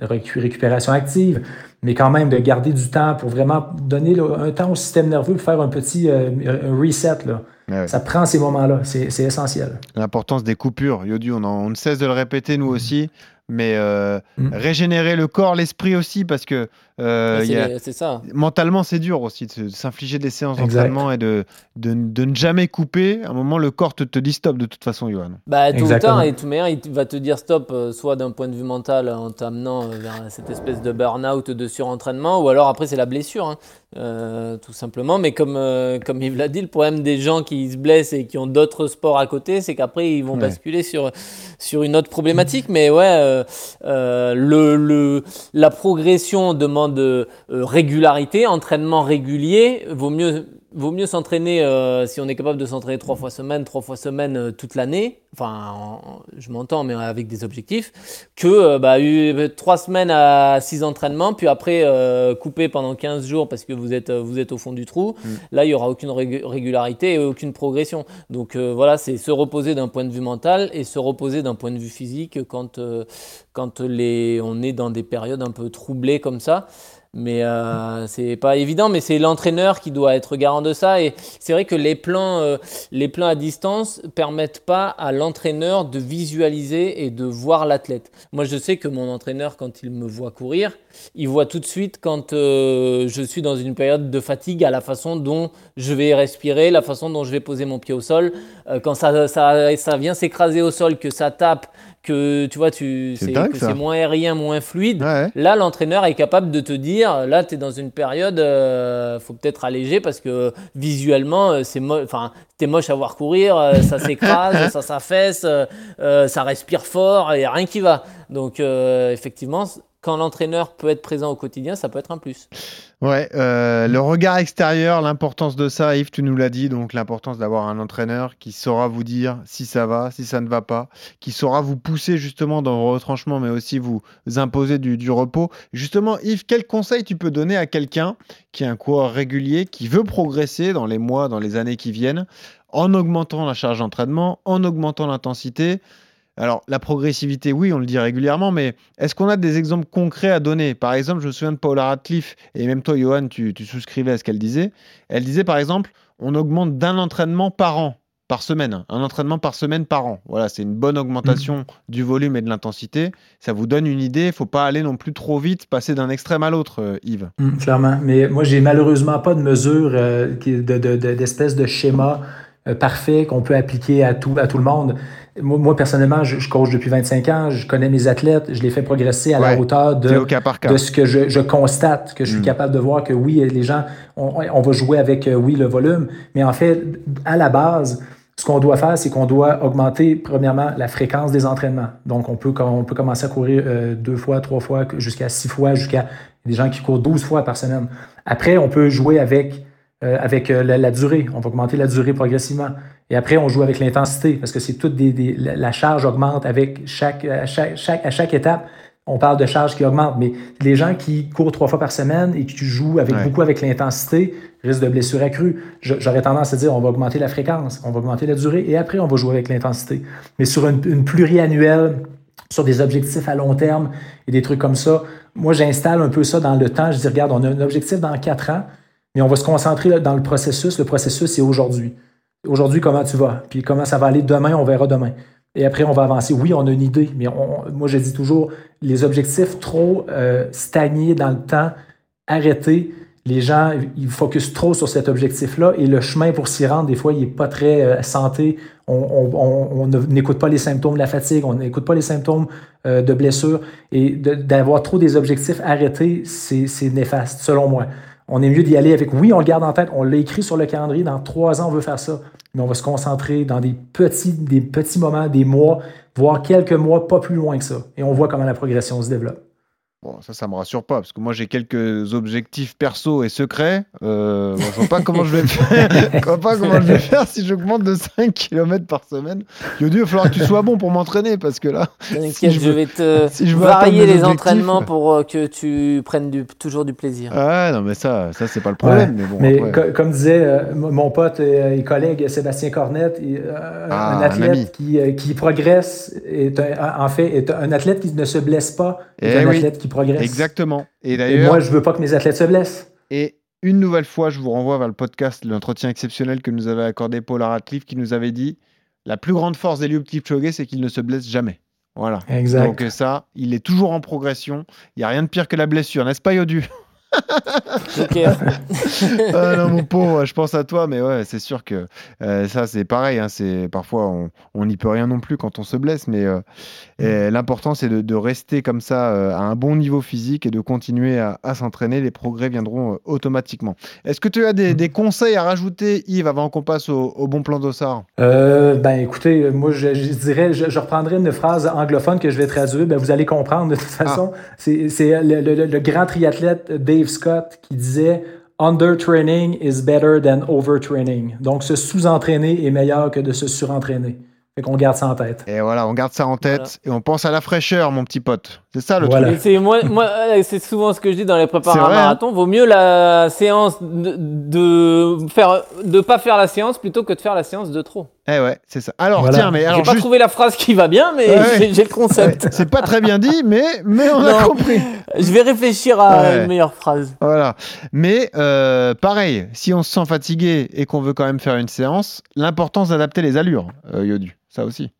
de récu- récupération active, mais quand même de garder du temps pour vraiment donner là, un temps au système nerveux pour faire un petit euh, un reset. Là. Ça prend ces moments-là, c'est essentiel.
L'importance des coupures. Yodu, on, en- on ne cesse de le répéter,
Mm.
nous aussi. Mais euh, régénérer le corps, l'esprit aussi, parce que euh, a-
ça.
mentalement, c'est dur aussi de de s'infliger des séances
Exact.
d'entraînement et de, de, de ne jamais couper. À un moment, le corps te, te dit stop de toute façon, Johan.
Bah, ou
Exactement.
tard, et tout meilleur, il va te dire stop, euh, soit d'un point de vue mental en t'amenant euh, vers cette espèce de burn-out de surentraînement, ou alors après c'est la blessure, hein, euh, tout simplement. Mais comme, euh, comme Yves l'a dit, le problème des gens qui se blessent et qui ont d'autres sports à côté, c'est qu'après ils vont
Ouais.
basculer sur, sur une autre problématique. Mais ouais, euh, euh, le, le, la progression demande euh, régularité, entraînement régulier. Vaut mieux, vaut mieux s'entraîner euh, si on est capable de s'entraîner trois fois semaine, trois fois semaine euh, toute l'année. Enfin, en- je m'entends, mais avec des objectifs. Que euh, bah, eu- trois semaines à six entraînements, puis après couper pendant 15 jours parce que vous êtes, vous êtes au fond du trou. Là, il n'y aura aucune rég- régularité et aucune progression. Donc voilà, c'est se reposer d'un point de vue mental et se reposer d'un point de vue physique quand, quand les, on est dans des périodes un peu troublées comme ça. Mais euh, c'est pas évident, mais c'est l'entraîneur qui doit être garant de ça. Et c'est vrai que les plans, euh, les plans à distance permettent pas à l'entraîneur de visualiser et de voir l'athlète. Moi, je sais que mon entraîneur, quand il me voit courir, il voit tout de suite quand euh, je suis dans une période de fatigue à la façon dont je vais respirer, la façon dont je vais poser mon pied au sol. Euh, quand ça, ça, ça vient s'écraser au sol, que ça tape, que tu vois, tu,
C'est
c'est moins aérien, moins fluide. Là, l'entraîneur est capable de te dire, là, tu es dans une période, euh, faut peut-être alléger parce que visuellement, euh, c'est mo- enfin, t'es moche à voir courir, euh, ça s'écrase, ça s'affaisse, euh, euh, ça respire fort, il n'y a rien qui va. Donc, euh, effectivement, quand l'entraîneur peut être présent au quotidien, ça peut être un plus.
Ouais, euh, le regard extérieur, l'importance de ça, Yves, tu nous l'as dit, donc l'importance d'avoir un entraîneur qui saura vous dire si ça va, si ça ne va pas, qui saura vous pousser justement dans vos retranchements, mais aussi vous imposer du, du repos. Justement, Yves, quel conseil tu peux donner à quelqu'un qui est un coureur régulier, qui veut progresser dans les mois, dans les années qui viennent, en augmentant la charge d'entraînement, en augmentant l'intensité Alors, la progressivité, oui, on le dit régulièrement, mais est-ce qu'on a des exemples concrets à donner? Par exemple, je me souviens de Paula Radcliffe, et même toi, Johan, tu, tu souscrivais à ce qu'elle disait. Elle disait, par exemple, on augmente d'un entraînement par an par semaine, un entraînement par semaine par an. Voilà, c'est une bonne augmentation
Mm.
du volume et de l'intensité. Ça vous donne une idée. Il faut pas aller non plus trop vite, passer d'un extrême à l'autre, euh, Yves.
Hum, clairement. Mais moi, j'ai malheureusement pas de mesure euh, qui- de, de, de- d'espèce de schéma euh, parfait qu'on peut appliquer à tout, à tout le monde. Moi, moi, personnellement, je, je coach depuis 25 ans, je connais mes athlètes, je les fais progresser à la hauteur
c'est
de,
au cas par cas.
de ce que je, je constate, que je suis
Mm.
capable de voir que oui, les gens, on, on va jouer avec, euh, oui, le volume, mais en fait, à la base, ce qu'on doit faire, c'est qu'on doit augmenter, premièrement, la fréquence des entraînements. Donc, on peut, on peut commencer à courir euh, deux fois, trois fois, jusqu'à six fois, jusqu'à des gens qui courent 12 fois par semaine. Après, on peut jouer avec, euh, avec euh, la, la durée. On va augmenter la durée progressivement. Et après, on joue avec l'intensité, parce que c'est toute des, des- la, charge augmente avec chaque, à, chaque, chaque, à chaque étape. On parle de charge qui augmente, mais les gens qui courent trois fois par semaine et qui jouent avec
Ouais.
beaucoup avec l'intensité risquent de blessures accrues. J'aurais tendance à dire on va augmenter la fréquence, on va augmenter la durée et après on va jouer avec l'intensité. Mais sur une, une pluriannuelle, sur des objectifs à long terme et des trucs comme ça, moi j'installe un peu ça dans le temps. Je dis regarde, on a un objectif dans quatre ans, mais on va se concentrer dans le processus. Le processus, c'est aujourd'hui. Aujourd'hui, comment tu vas? Puis comment ça va aller demain, on verra demain. Et après, on va avancer. Oui, on a une idée, mais moi, je dis toujours, les objectifs trop euh, stagnés dans le temps, arrêtés. Les gens, ils focusent trop sur cet objectif-là et le chemin pour s'y rendre, des fois, il n'est pas très euh, santé. On, n'écoute pas les symptômes de la fatigue, on n'écoute pas les symptômes euh, de blessure. Et d'avoir trop des objectifs arrêtés, c'est néfaste, selon moi. On est mieux d'y aller avec, oui, on le garde en tête, on l'a écrit sur le calendrier, dans trois ans, on veut faire ça. Mais on va se concentrer dans des petits, des petits moments, des mois, voire quelques mois, pas plus loin que ça. Et on voit comment la progression se développe.
Bon, ça, ça me rassure pas, parce que moi, j'ai quelques objectifs perso et secrets. Euh, bon, je vois pas comment je vais faire. je vois pas comment je vais faire si j'augmente de 5 km par semaine. Yodu, il va falloir que tu sois bon pour m'entraîner, parce que là, si je
je,
veux-
vais te
si je veux
varier les entraînements pour euh, que tu prennes du, toujours du plaisir.
Ah, non, mais ça, ça c'est pas le problème. Mais bon,
Mais
après-
comme disait euh, mon pote et, et collègue Sébastien Cornette, et, euh,
Ah,
un athlète qui, euh, qui progresse, est un- en fait, est un athlète qui ne se blesse pas, est
Eh
un
oui,
athlète qui progresse.
Exactement. Et d'ailleurs,
moi, je veux pas que mes athlètes se blessent.
Et une nouvelle fois, je vous renvoie vers le podcast, l'entretien exceptionnel que nous avait accordé Paul Radcliffe, qui nous avait dit la plus grande force d'Eliud Kipchoge, c'est qu'il ne se blesse jamais. Voilà.
Exact.
Donc ça, il est toujours en progression. Il n'y a rien de pire que la blessure, n'est-ce pas, Yodu? ah non, mon pauvre, je pense à toi, mais ouais, c'est sûr que euh, ça, c'est pareil. hein, c'est parfois on on n'y peut rien non plus quand on se blesse, mais euh, et l'important c'est de, de rester comme ça euh, à un bon niveau physique et de continuer à, à s'entraîner. Les progrès viendront euh, automatiquement. Est-ce que tu as des, des conseils à rajouter, Yves, avant qu'on passe au, au bon plan d'Ossard?
Euh, ben écoutez, moi je, je dirais, je, je reprendrai une phrase anglophone que je vais traduire, ben, vous allez comprendre de toute façon. C'est c'est le, le- le grand triathlète Dave Scott qui disait Undertraining is better than overtraining. Donc se sous-entraîner est meilleur que de se surentraîner. Fait qu'on garde ça en tête.
Et voilà, on garde ça en tête et on pense à la fraîcheur, mon petit pote. C'est ça le
Voilà.
truc.
C'est moi, moi, euh, c'est souvent ce que je dis dans les préparations
hein.
marathon. Vaut mieux la séance de, de faire, de pas faire la séance plutôt que de faire la séance de trop.
Eh ouais, c'est ça. Alors
Voilà.
tiens, mais
J'ai
alors
pas
juste-
trouvé la phrase qui va bien, mais
Ouais.
j'ai- j'ai le concept.
Ouais, c'est pas très bien dit, mais mais on a compris.
Je vais réfléchir à
Ouais.
une meilleure phrase.
Voilà. Mais euh, pareil, si on se sent fatigué et qu'on veut quand même faire une séance, l'important c'est d'adapter les allures, euh, Yodu. Ça aussi.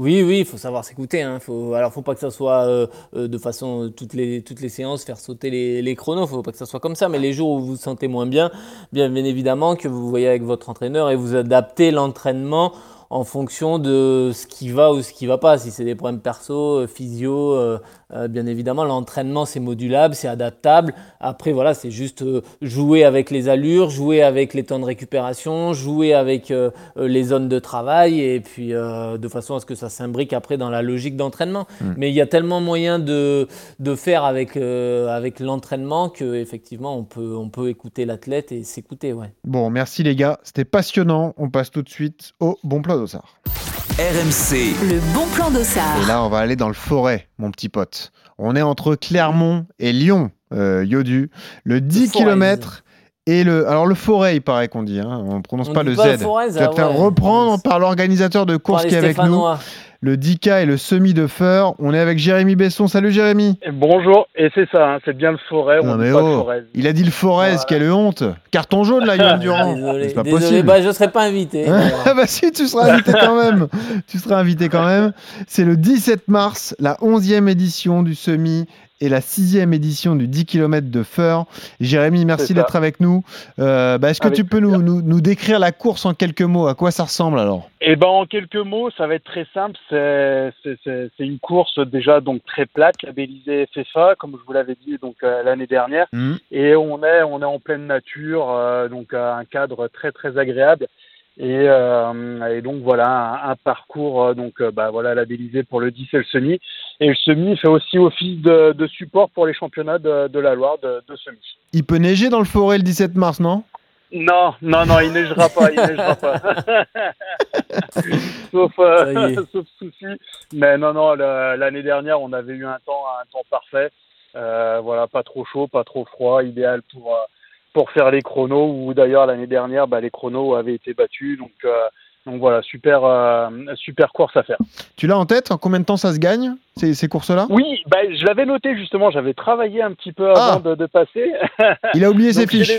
Oui, oui, il faut savoir s'écouter. Hein. Faut, alors, faut pas que ça soit euh, euh, de façon euh, toutes les séances faire sauter les, les chronos. Faut pas que ça soit comme ça. Mais les jours où vous vous sentez moins bien, bien, bien évidemment que vous voyez avec votre entraîneur et vous adaptez l'entraînement en fonction de ce qui va ou ce qui va pas. Si c'est des problèmes perso, euh, physio, euh, euh, bien évidemment, l'entraînement c'est modulable, c'est adaptable. Après, voilà, c'est juste jouer avec les allures, jouer avec les temps de récupération, jouer avec euh, les zones de travail et puis de façon à ce que ça s'imbrique après dans la logique d'entraînement. Mais il y a tellement moyen de, de faire avec, avec l'entraînement que effectivement on peut, on peut écouter l'athlète et s'écouter. Ouais.
Bon, merci les gars, c'était passionnant. On passe tout de suite au bon plan d'Ossard.
RMC. Le bon plan d'Ossard.
Et là, on va aller dans le forêt, mon petit pote. On est entre Clermont et Lyon, euh, Yodu. Le 10
Forez.
km Et le, alors le forêt, il paraît qu'on dit, hein, on prononce
On
pas le
pas
Z.
forêt,
tu vas
ça,
te faire
ouais.
reprendre par l'organisateur de course qui est avec nous, le 10K et le semi de Feur. On est avec Jérémy Besson. Salut Jérémy.
Bonjour, et c'est ça, hein, c'est bien le forêt,
Non
on
mais
dit pas le
oh,
forêt.
il a dit le Forez,
Voilà.
quelle honte. Carton jaune là, Yoann Durand.
Désolé,
C'est pas
désolé.
possible.
Bah, je serais pas invité.
Ah bah si, tu seras invité quand même. tu seras invité quand même. C'est le 17 mars, la 11e édition du semi et la 6e édition du 10 km de Feur. Jérémy, merci d'être avec nous. Euh, bah, Est-ce que
Avec
tu peux nous, nous, nous décrire la course en quelques mots? À quoi ça ressemble alors?
Et ben en quelques mots, ça va être très simple. C'est une course déjà donc très plate, labellisée FFA, comme je vous l'avais dit donc euh, l'année dernière.
Mhm.
Et on est on est en pleine nature, euh, donc un cadre très très agréable. Et, euh, et donc voilà un, un parcours euh, donc euh, bah voilà labellisé pour le 10 et le semi. Et le semi fait aussi office de, de support pour les championnats de, de la Loire de, de semi.
Il peut neiger dans le forêt le 17 mars, non?
Non, non, non, il neigera pas, il neigera pas. sauf, euh, souci. Mais non, non, l'année dernière, on avait eu un temps, un temps parfait. Euh, voilà, pas trop chaud, pas trop froid, idéal pour, euh, pour faire les chronos. Ou d'ailleurs, l'année dernière, bah, les chronos avaient été battus. Donc, euh, donc voilà, super, euh, super course à faire.
Tu l'as en tête? En combien de temps ça se gagne, ces, ces courses-là?
Oui, bah, je l'avais noté justement, j'avais travaillé un petit peu
Ah.
avant de, de passer.
Il a oublié ses fiches.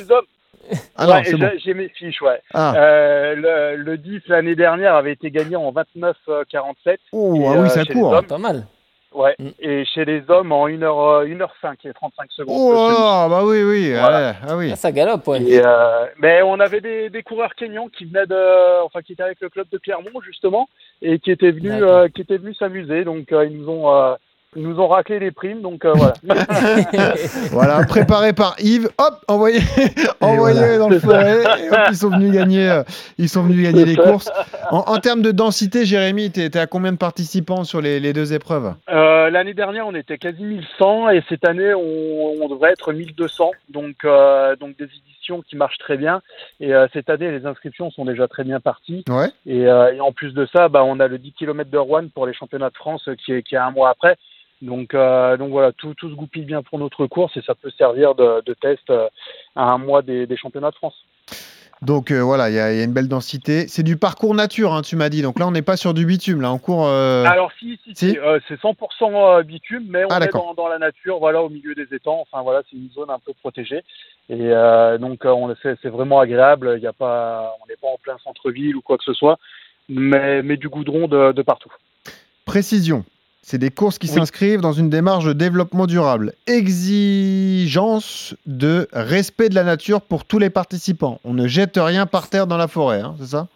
Ah
Ouais, j'ai
bon.
j'ai mes fiches, ouais.
Ah.
Euh, le, le 10 l'année dernière avait été gagné en 29-47.
Oh,
Et,
ah oui,
euh,
ça court.
hommes,
Pas mal.
Ouais.
Mm.
Et chez les hommes en 1h, 1h05 et 35 secondes.
Oh, là, bah oui, oui.
Voilà.
ah oui.
Ah, ça galope, ouais.
Et, euh, mais on avait des, des coureurs kényans qui venaient de, enfin qui étaient avec le club de Clermont justement et qui étaient venus, euh, qui étaient venus s'amuser. Donc euh, ils nous ont, euh, ils nous ont raclé les primes. Donc euh, voilà.
Voilà, préparé par Yves, hop, envoyé, envoyé
voilà.
dans le forêt, et hop, ils sont venus gagner, euh, ils sont venus gagner les courses. En, en termes de densité, Jérémy, t'es t'es à combien de participants sur les, les deux épreuves?
Euh, L'année dernière, on était quasi 1100 et cette année, on, on devrait être 1200. Donc, euh, donc des éditions qui marchent très bien. Et euh, cette année, les inscriptions sont déjà très bien parties.
Ouais.
Et, euh, et en plus de ça, bah, on a le 10 km de Rouen pour les championnats de France qui est, qui est un mois après. Donc, euh, donc voilà, tout, tout se goupille bien pour notre course et ça peut servir de, de test euh, à un mois des, des championnats de France.
Donc euh, voilà, il y, a il y a une belle densité. C'est du parcours nature, hein, tu m'as dit. Donc là, on n'est pas sur du bitume, là, on court. euh,
Alors si, si,
si
si, euh, c'est 100% bitume, mais on
Ah,
est dans, dans la nature, voilà, au milieu des étangs. Enfin voilà, c'est une zone un peu protégée. Et donc on c'est, c'est vraiment agréable. Il y a pas, on n'est pas en plein centre-ville ou quoi que ce soit, mais, mais du goudron de, de partout.
Précision. C'est des courses qui
Oui.
s'inscrivent dans une démarche de développement durable. Exigence de respect de la nature pour tous les participants. On ne jette rien par terre dans la forêt, hein, c'est ça?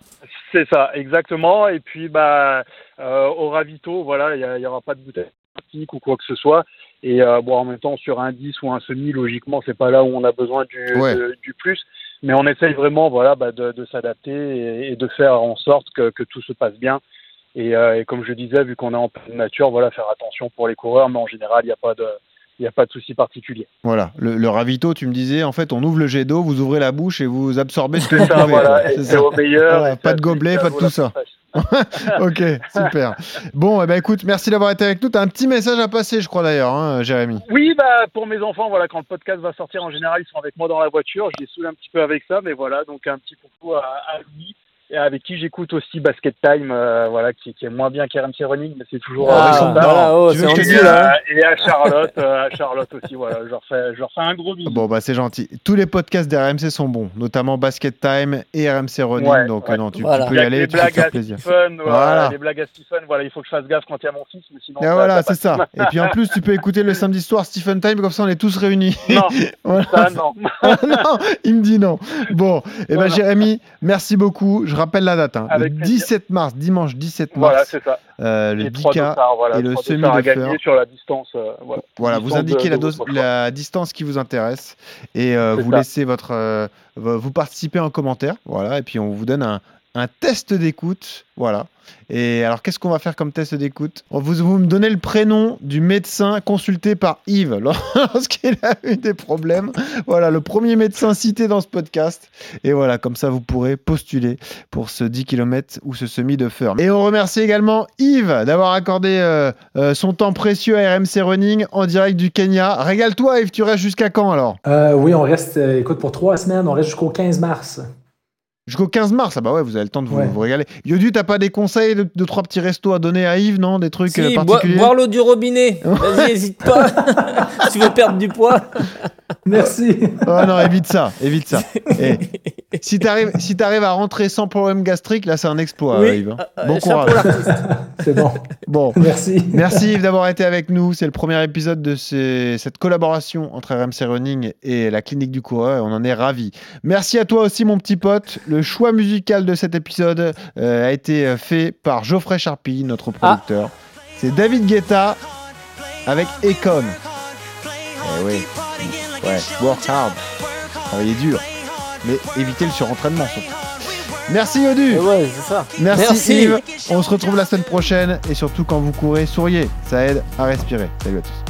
C'est ça, exactement. Et puis bah euh, au ravito, voilà, il y, a- il y aura pas de bouteille plastique ou quoi que ce soit. Et euh, bon, en même temps, sur un 10 ou un semi, logiquement, c'est pas là où on a besoin du,
Ouais.
de- du plus. Mais on essaye vraiment, voilà, bah, de, de s'adapter et, et de faire en sorte que, que tout se passe bien. Et, euh, et comme je disais, vu qu'on est en pleine nature, voilà, faire attention pour les coureurs, mais en général, il n'y a pas de, il n'y a pas de souci particulier.
Voilà, le, le ravito, tu me disais, en fait, on ouvre le jet d'eau, vous ouvrez la bouche et vous absorbez ce que vous pouvez.
voilà, et
ça.
au meilleur.
Voilà,
et
pas de gobelet, pas de tout ça. ok, super. Bon, eh ben, écoute, merci d'avoir été avec nous. Tu as un petit message à passer, je crois d'ailleurs, hein, Jérémy.
Oui, bah pour mes enfants, voilà, quand le podcast va sortir, en général, ils sont avec moi dans la voiture. Je les saoule un petit peu avec ça, mais voilà, donc un petit coucou à, à Louis, avec qui j'écoute aussi Basket Time, euh, voilà, qui, qui est moins bien qu'RMC Running, mais c'est toujours.
Ah,
euh,
voilà, oh, c'est
te
et, à, et à Charlotte, euh, à Charlotte aussi, voilà, je leur fais, je leur fais un gros bisou.
Bon, bah, c'est gentil. Tous les podcasts d'RMC sont bons, notamment Basket Time et RMC Running.
Ouais,
donc,
ouais.
euh, non, tu, peux
Il y
aller,
les
tu peux te
blagues
faire
à
plaisir.
Stephen, voilà, les blagues à Stephen, voilà, il faut que je fasse gaffe quand il y a mon fils, mais sinon.
Et
ça-
voilà, c'est ça. Et puis en plus, tu peux écouter le samedi soir Stephen Time, comme ça on est tous réunis.
Non,
Voilà.
ça non.
Ah non, il me dit non. Bon, et ben
Voilà.
Jérémy, merci beaucoup. Je rappelle la date. hein. Le
plaisir.
17 mars, dimanche 17
Voilà,
mars,
c'est ça.
euh, le
Les trois
10K.
dossards, voilà,
et le semi de
à gagner
fer.
sur la distance, euh, voilà.
Voilà, vous indiquez
de-
la, dose- la distance qui vous intéresse et euh, vous
ça.
laissez votre, vo- vous participez en commentaire. Voilà, et puis on vous donne un, un test d'écoute. Voilà. Et alors, qu'est-ce qu'on va faire comme test d'écoute? Vous, vous me donnez le prénom du médecin consulté par Yves lorsqu'il a eu des problèmes. Voilà, le premier médecin cité dans ce podcast. Et voilà, comme ça, vous pourrez postuler pour ce 10 km ou ce semi de Fur. Et on remercie également Yves d'avoir accordé euh, euh, son temps précieux à RMC Running en direct du Kenya. Régale-toi, Yves, tu restes jusqu'à quand alors?
Euh, Oui, on reste, écoute, pour trois semaines, on reste jusqu'au 15 mars.
Jusqu'au 15 mars, ah bah ouais, vous avez le temps de vous, vous régaler. Yodu, t'as pas des conseils de, trois petits restos à donner à Yves, non? Des trucs
si,
euh, particuliers?
boire l'eau du robinet. Vas-y, hésite pas. si tu veux perdre du poids?
Merci.
Oh non, évite ça, évite ça. Et si t'arrives si arrives à rentrer sans problème gastrique, là, c'est un exploit,
oui,
Yves. Hein.
Euh,
bon courage.
c'est bon.
Bon.
Merci.
Merci Yves d'avoir été avec nous. C'est le premier épisode de ces, cette collaboration entre RMC Running et la clinique du coureur. On en est ravis. Merci à toi aussi, mon petit pote. Le choix musical de cet épisode euh, a été fait par Geoffrey Charpie, notre producteur. C'est David Guetta avec Econ. Eh oui. Ouais, work hard. Travailler dur. Mais éviter le surentraînement surtout. Merci Yodu.
Ouais, c'est ça.
Merci,
Merci
Yves. On se retrouve la semaine prochaine et surtout quand vous courez, souriez. Ça aide à respirer. Salut à tous.